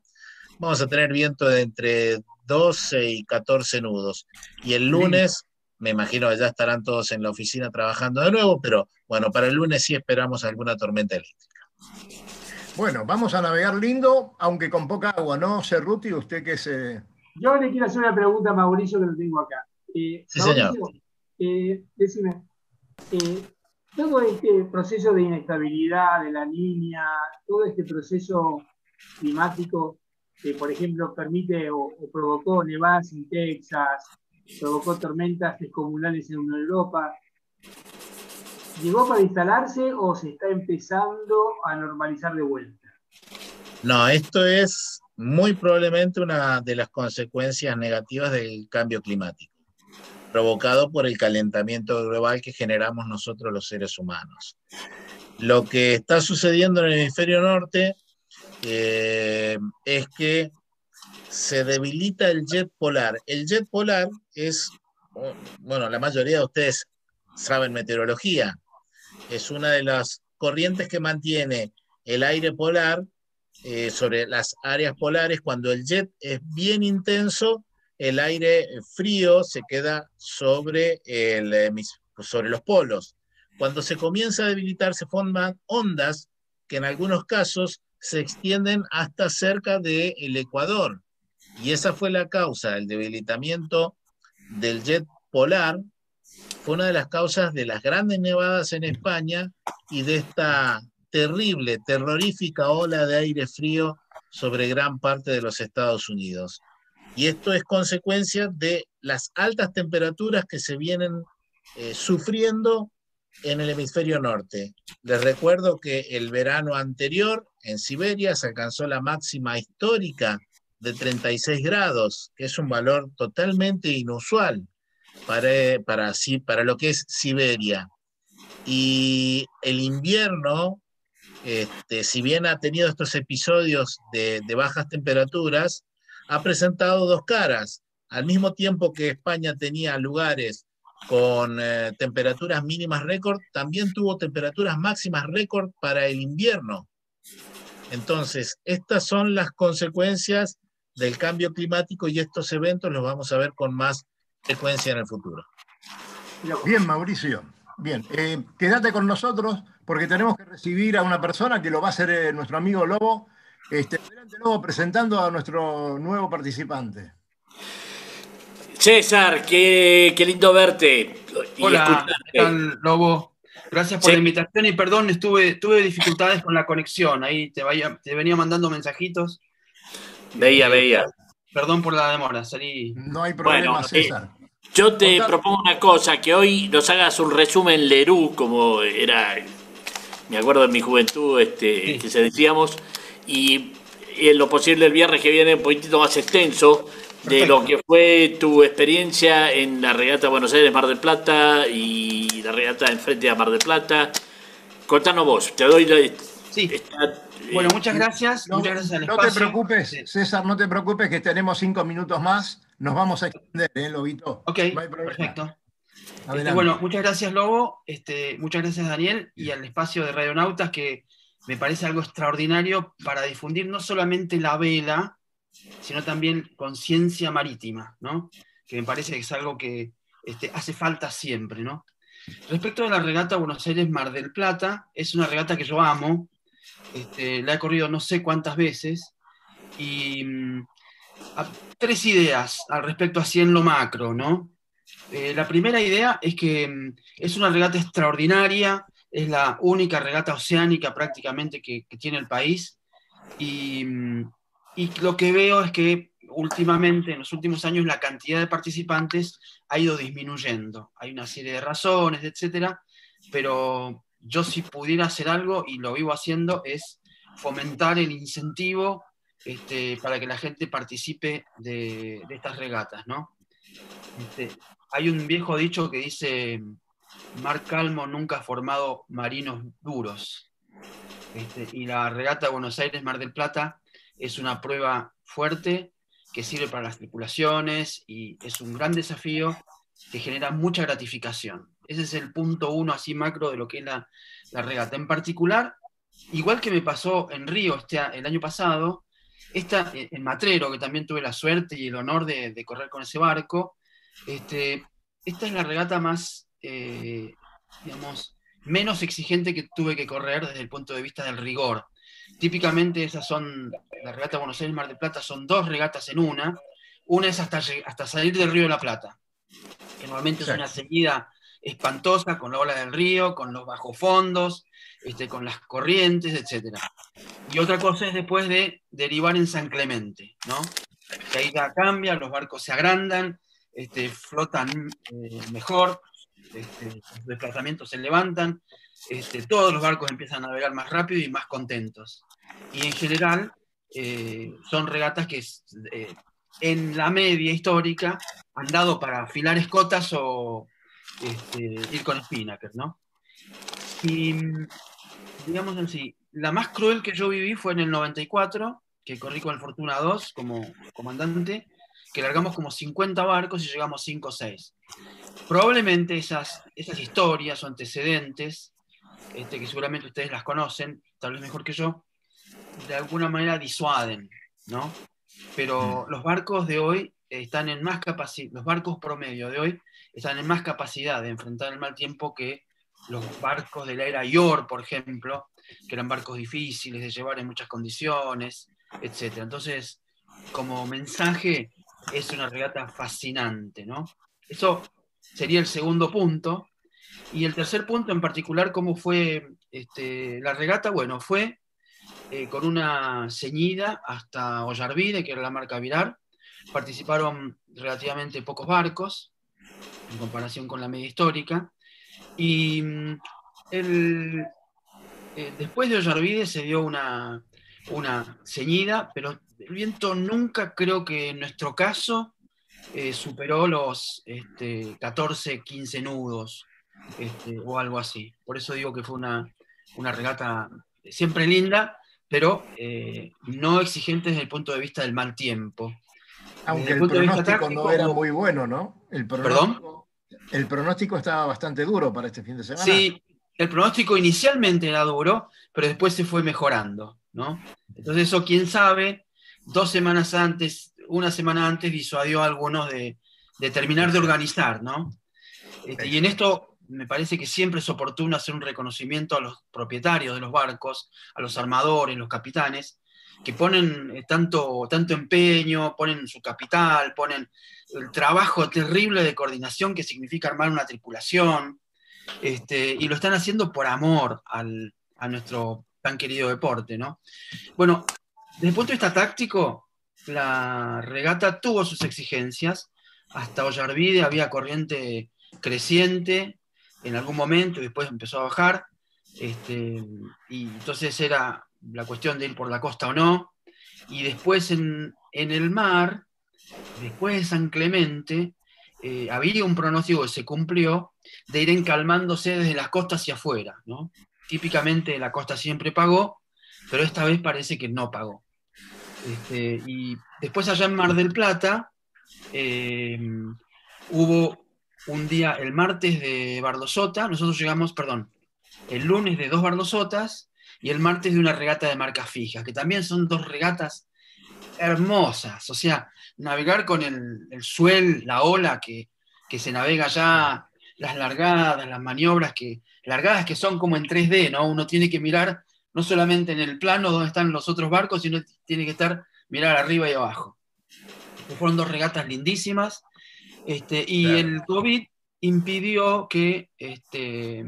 Vamos a tener viento de entre 12 y 14 nudos. Y el lunes, me imagino que ya estarán todos en la oficina trabajando de nuevo, pero bueno, para el lunes sí esperamos alguna tormenta eléctrica. Bueno, vamos a navegar lindo, aunque con poca agua, ¿no, Cerruti? Usted que se... Yo le quiero hacer una pregunta a Mauricio que lo tengo acá. Eh, sí, señor. Eh, decime, eh, todo este proceso de inestabilidad de la línea, todo este proceso climático que, por ejemplo, permite o, provocó nevadas en Texas, provocó tormentas descomunales en Europa, ¿llegó para instalarse o se está empezando a normalizar de vuelta? No, esto es muy probablemente una de las consecuencias negativas del cambio climático, provocado por el calentamiento global que generamos nosotros los seres humanos. Lo que está sucediendo en el hemisferio norte eh, es que se debilita el jet polar. El jet polar es, bueno, la mayoría de ustedes saben meteorología, es una de las corrientes que mantiene el aire polar eh, sobre las áreas polares. Cuando el jet es bien intenso, el aire frío se queda sobre, los polos. Cuando se comienza a debilitar, se forman ondas que en algunos casos se extienden hasta cerca del Ecuador. Y esa fue la causa, el debilitamiento del jet polar, fue una de las causas de las grandes nevadas en España y de esta terrible, terrorífica ola de aire frío sobre gran parte de los Estados Unidos. Y esto es consecuencia de las altas temperaturas que se vienen eh, sufriendo en el hemisferio norte. Les recuerdo que el verano anterior en Siberia se alcanzó la máxima histórica de 36 grados, que es un valor totalmente inusual para, para, para lo que es Siberia. Y el invierno, este, si bien ha tenido estos episodios de, de bajas temperaturas, ha presentado dos caras. Al mismo tiempo que España tenía lugares con eh, temperaturas mínimas récord, también tuvo temperaturas máximas récord para el invierno. Entonces, estas son las consecuencias del cambio climático y estos eventos los vamos a ver con más frecuencia en el futuro. Bien, Mauricio. Bien, eh, quédate con nosotros porque tenemos que recibir a una persona que lo va a hacer eh, nuestro amigo Lobo. Este, adelante, Lobo, presentando a nuestro nuevo participante. César, qué, lindo verte. Hola, Lobo? Gracias por la invitación y perdón, estuve, tuve dificultades con la conexión. Ahí te, vaya, te venía mandando mensajitos. Veía, eh, veía. Perdón por la demora, salí. No hay problema, César. yo te propongo una cosa, que hoy nos hagas un resumen Lerú, como era, me acuerdo en mi juventud, este, que se decíamos, y en lo posible el viernes que viene un poquitito más extenso, de lo que fue tu experiencia en la regata Buenos Aires Mar del Plata y la regata enfrente a Mar del Plata. Contanos vos, te doy la. Sí. Bueno, muchas gracias. No, muchas gracias no te preocupes, César, no te preocupes que tenemos cinco minutos más. Nos vamos a extender, ¿eh, Lobito? Ok, perfecto. Este, bueno, muchas gracias, Lobo. Este, muchas gracias, Daniel, y al espacio de Radionautas, que me parece algo extraordinario para difundir no solamente la vela, sino también conciencia marítima, ¿no? que me parece que es algo que este, hace falta siempre. ¿no? Respecto a la regata Buenos Aires-Mar del Plata, es una regata que yo amo, este, la he corrido no sé cuántas veces, y mm, tres ideas al respecto así en lo macro. ¿no? Eh, la primera idea es que mm, es una regata extraordinaria, es la única regata oceánica prácticamente que, que tiene el país, y mm, y lo que veo es que últimamente, en los últimos años, la cantidad de participantes ha ido disminuyendo. Hay una serie de razones, etcétera, pero yo si pudiera hacer algo, y lo vivo haciendo, es fomentar el incentivo este, para que la gente participe de, estas regatas, ¿no? Este, hay un viejo dicho que dice, Mar Calmo nunca ha formado marinos duros. Este, y la regata Buenos Aires-Mar del Plata es una prueba fuerte que sirve para las tripulaciones y es un gran desafío que genera mucha gratificación. Ese es el punto uno así macro de lo que es la, regata. En particular, igual que me pasó en Río este, el año pasado, esta, eh, en Matrero, que también tuve la suerte y el honor de, correr con ese barco, este, esta es la regata más, eh, digamos, menos exigente que tuve que correr desde el punto de vista del rigor. Típicamente esas son, la regata Buenos Aires Mar del Plata son dos regatas en una. Una es hasta, hasta salir del Río de la Plata, que normalmente es una seguida espantosa con la ola del río, con los bajofondos, este, con las corrientes, etc. Y otra cosa es después de derivar en San Clemente, ¿no? Ahí ya cambia, los barcos se agrandan, este, flotan eh, mejor, este, los desplazamientos se levantan, este, todos los barcos empiezan a navegar más rápido y más contentos. Y en general eh, son regatas que eh, en la media histórica han dado para afilar escotas o este, ir con spinnaker, ¿no? Y digamos así, la más cruel que yo viví fue en el 94, que corrí con el Fortuna 2 como comandante, que largamos como 50 barcos y llegamos 5 o 6. Probablemente esas, esas historias o antecedentes, este, que seguramente ustedes las conocen, tal vez mejor que yo, de alguna manera disuaden, ¿no? Pero mm. los barcos de hoy están en más capacidad, los barcos promedio de hoy están en más capacidad de enfrentar el mal tiempo que los barcos de la era Yor, por ejemplo, que eran barcos difíciles de llevar en muchas condiciones, etc. Entonces, como mensaje, es una regata fascinante, ¿no? Eso sería el segundo punto. Y el tercer punto en particular, ¿cómo fue este, la regata? Bueno, fue eh, con una ceñida hasta Ollarvide, que era la marca Virar. Participaron relativamente pocos barcos en comparación con la media histórica. Y mm, el, eh, después de Ollarvide se dio una, una ceñida, pero el viento nunca creo que en nuestro caso eh, superó los 14, este, 15 nudos este, o algo así. Por eso digo que fue una, regata siempre linda, pero eh, no exigente desde el punto de vista del mal tiempo. Aunque el, pronóstico no era muy bueno, ¿no? El pronóstico, ¿Perdón? El pronóstico estaba bastante duro para este fin de semana. Sí, el pronóstico inicialmente era duro, pero después se fue mejorando, ¿no? Entonces eso, quién sabe, dos semanas antes, una semana antes, disuadió a algunos de, terminar de organizar, ¿no? Este, y en esto me parece que siempre es oportuno hacer un reconocimiento a los propietarios de los barcos, a los armadores, los capitanes, que ponen eh, tanto, tanto empeño, ponen su capital, ponen el trabajo terrible de coordinación que significa armar una tripulación, este, y lo están haciendo por amor a nuestro tan querido deporte, ¿no? Bueno, desde el punto de vista táctico, la regata tuvo sus exigencias. Hasta Ollarvide había corriente creciente en algún momento y después empezó a bajar. Este, y entonces era la cuestión de ir por la costa o no. Y después en, el mar, después de San Clemente, eh, había un pronóstico que se cumplió de ir encalmándose desde las costas hacia afuera. ¿no? Típicamente la costa siempre pagó, pero esta vez parece que no pagó. Este, y después allá en Mar del Plata eh, hubo un día, el martes de Bardosota, nosotros llegamos, perdón, el lunes de dos Bardosotas y el martes de una regata de marca fija, que también son dos regatas hermosas, o sea, navegar con el, el suel, la ola que, que se navega allá, las largadas, las maniobras que, largadas que son como en 3D, ¿no? Uno tiene que mirar no solamente en el plano donde están los otros barcos, sino tiene que estar, mirar arriba y abajo. Fueron dos regatas lindísimas, este, y el COVID impidió que este,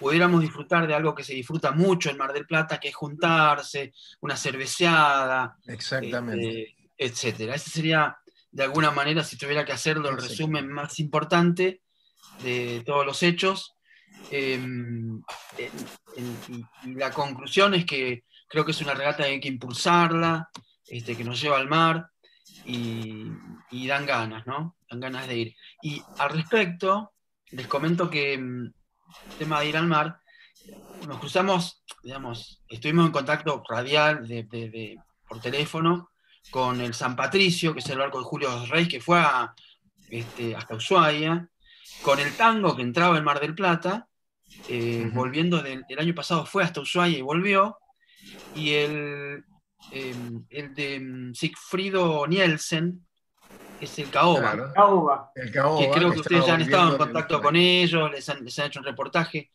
pudiéramos disfrutar de algo que se disfruta mucho en Mar del Plata, que es juntarse, una cerveceada, Exactamente. Este, etcétera. Ese sería, de alguna manera, si tuviera que hacerlo, el resumen más importante de todos los hechos. Em, y, la conclusión es que creo que es una regata que hay que impulsarla, este, que nos lleva al mar y, dan ganas, ¿no? Dan ganas de ir. Y al respecto, les comento que em, el tema de ir al mar, nos cruzamos, digamos, estuvimos en contacto radial de, por teléfono con el San Patricio, que es el barco de Julio Rey, que fue este, hasta Ushuaia, con el Tango, que entraba en Mar del Plata, eh, volviendo del, el año pasado fue hasta Ushuaia y volvió, y el, em, el de mm, Sigfrido Nielsen, es el Caoba. El Que creo que ustedes ya han estado en contacto con ellos, les han, hecho un reportaje.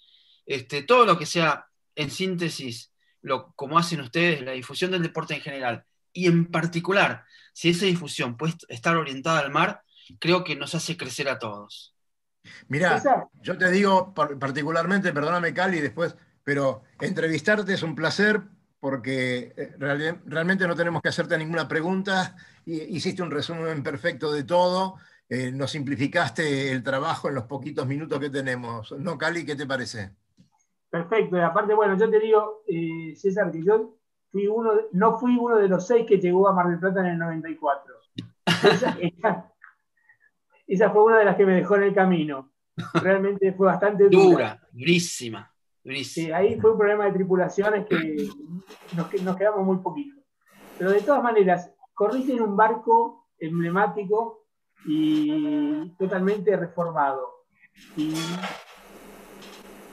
Este, todo lo que sea, en síntesis, lo, como hacen ustedes, la difusión del deporte en general, y en particular, si esa difusión puede estar orientada al mar, creo que nos hace crecer a todos. Mira, yo te digo particularmente, perdóname Cali, después, pero entrevistarte es un placer porque eh, realmente no tenemos que hacerte ninguna pregunta, hiciste un resumen perfecto de todo, eh, nos simplificaste el trabajo en los poquitos minutos que tenemos. ¿No, Cali? ¿Qué te parece? Perfecto, y aparte, bueno, yo te digo, eh, César, que yo fui uno, no fui uno de los seis que llegó a Mar del Plata en el 94. Esa, fue una de las que me dejó en el camino. Realmente fue bastante dura. Dura, durísima. Sí, ahí fue un problema de tripulaciones que nos, quedamos muy poquitos. Pero de todas maneras, corriste en un barco emblemático y totalmente reformado. Y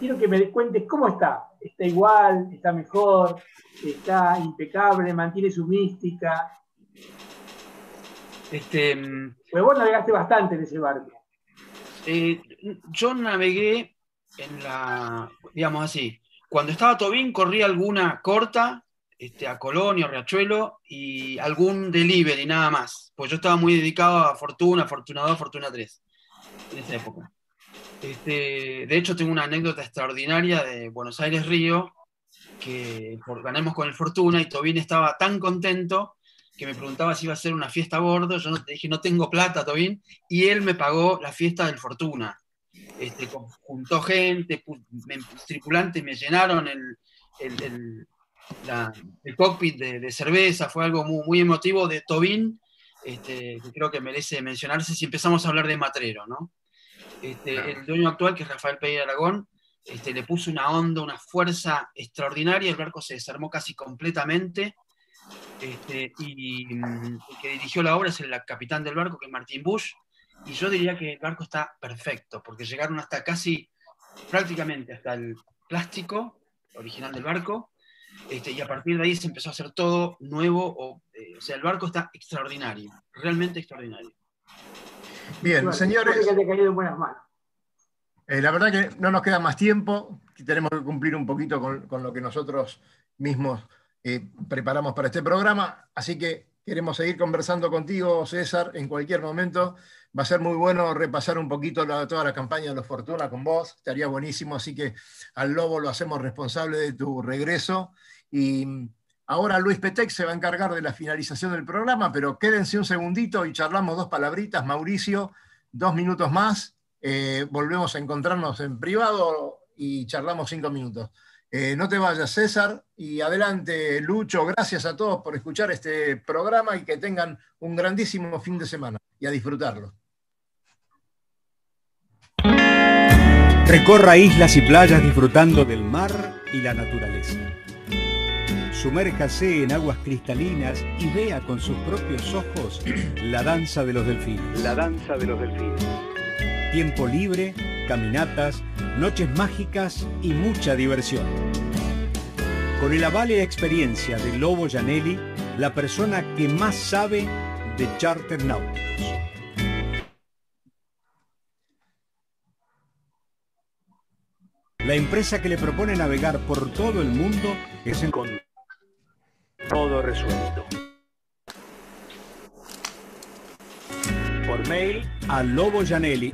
quiero que me cuentes cómo está. ¿Está igual? ¿Está mejor? ¿Está impecable? ¿Mantiene su mística? Este, pues vos navegaste bastante en ese barco. Eh, yo navegué en la, digamos así, cuando estaba Tobín corría alguna corta este, a Colonia, Riachuelo y algún delivery, nada más. Pues yo estaba muy dedicado a Fortuna, Fortuna 2, Fortuna 3 en esa época. Este, de hecho, tengo una anécdota extraordinaria de Buenos Aires Río, que ganamos con el Fortuna y Tobín estaba tan contento que me preguntaba si iba a hacer una fiesta a bordo. Yo no, dije, no tengo plata, Tobín, y él me pagó la fiesta del Fortuna este, juntó gente, tripulantes me llenaron el, el, cockpit de, cerveza, fue algo muy, emotivo de Tobin, este, que creo que merece mencionarse si empezamos a hablar de Matrero, ¿no? Este, el dueño actual, que es Rafael Peña Aragón, este, le puso una onda, una fuerza extraordinaria, el barco se desarmó casi completamente, este, y el que dirigió la obra es el capitán del barco, que es Martín Bush, y yo diría que el barco está perfecto, porque llegaron hasta casi, prácticamente hasta el plástico original del barco, este, y a partir de ahí se empezó a hacer todo nuevo, o, eh, sea, el barco está extraordinario, realmente extraordinario. Bien, señores. Eh, la verdad que no nos queda más tiempo, tenemos que cumplir un poquito con, lo que nosotros mismos eh, preparamos para este programa, así que queremos seguir conversando contigo, César, en cualquier momento. Va a ser muy bueno repasar un poquito toda la campaña de los Fortuna con vos, estaría buenísimo, así que al Lobo lo hacemos responsable de tu regreso. Y ahora Luis Petec se va a encargar de la finalización del programa, pero quédense un segundito y charlamos dos palabritas, Mauricio, dos minutos más, eh, volvemos a encontrarnos en privado y charlamos cinco minutos. Eh, no te vayas, César, y adelante, Lucho. Gracias a todos por escuchar este programa y que tengan un grandísimo fin de semana y a disfrutarlo. Recorra islas y playas disfrutando del mar y la naturaleza. Sumérjase en aguas cristalinas y vea con sus propios ojos la danza de los delfines. La danza de los delfines. Tiempo libre, caminatas, noches mágicas y mucha diversión. Con el aval y experiencia de Lobo Janelli, la persona que más sabe de charter náuticos. La empresa que le propone navegar por todo el mundo es en... Con todo resuelto. Por mail a loboyanelli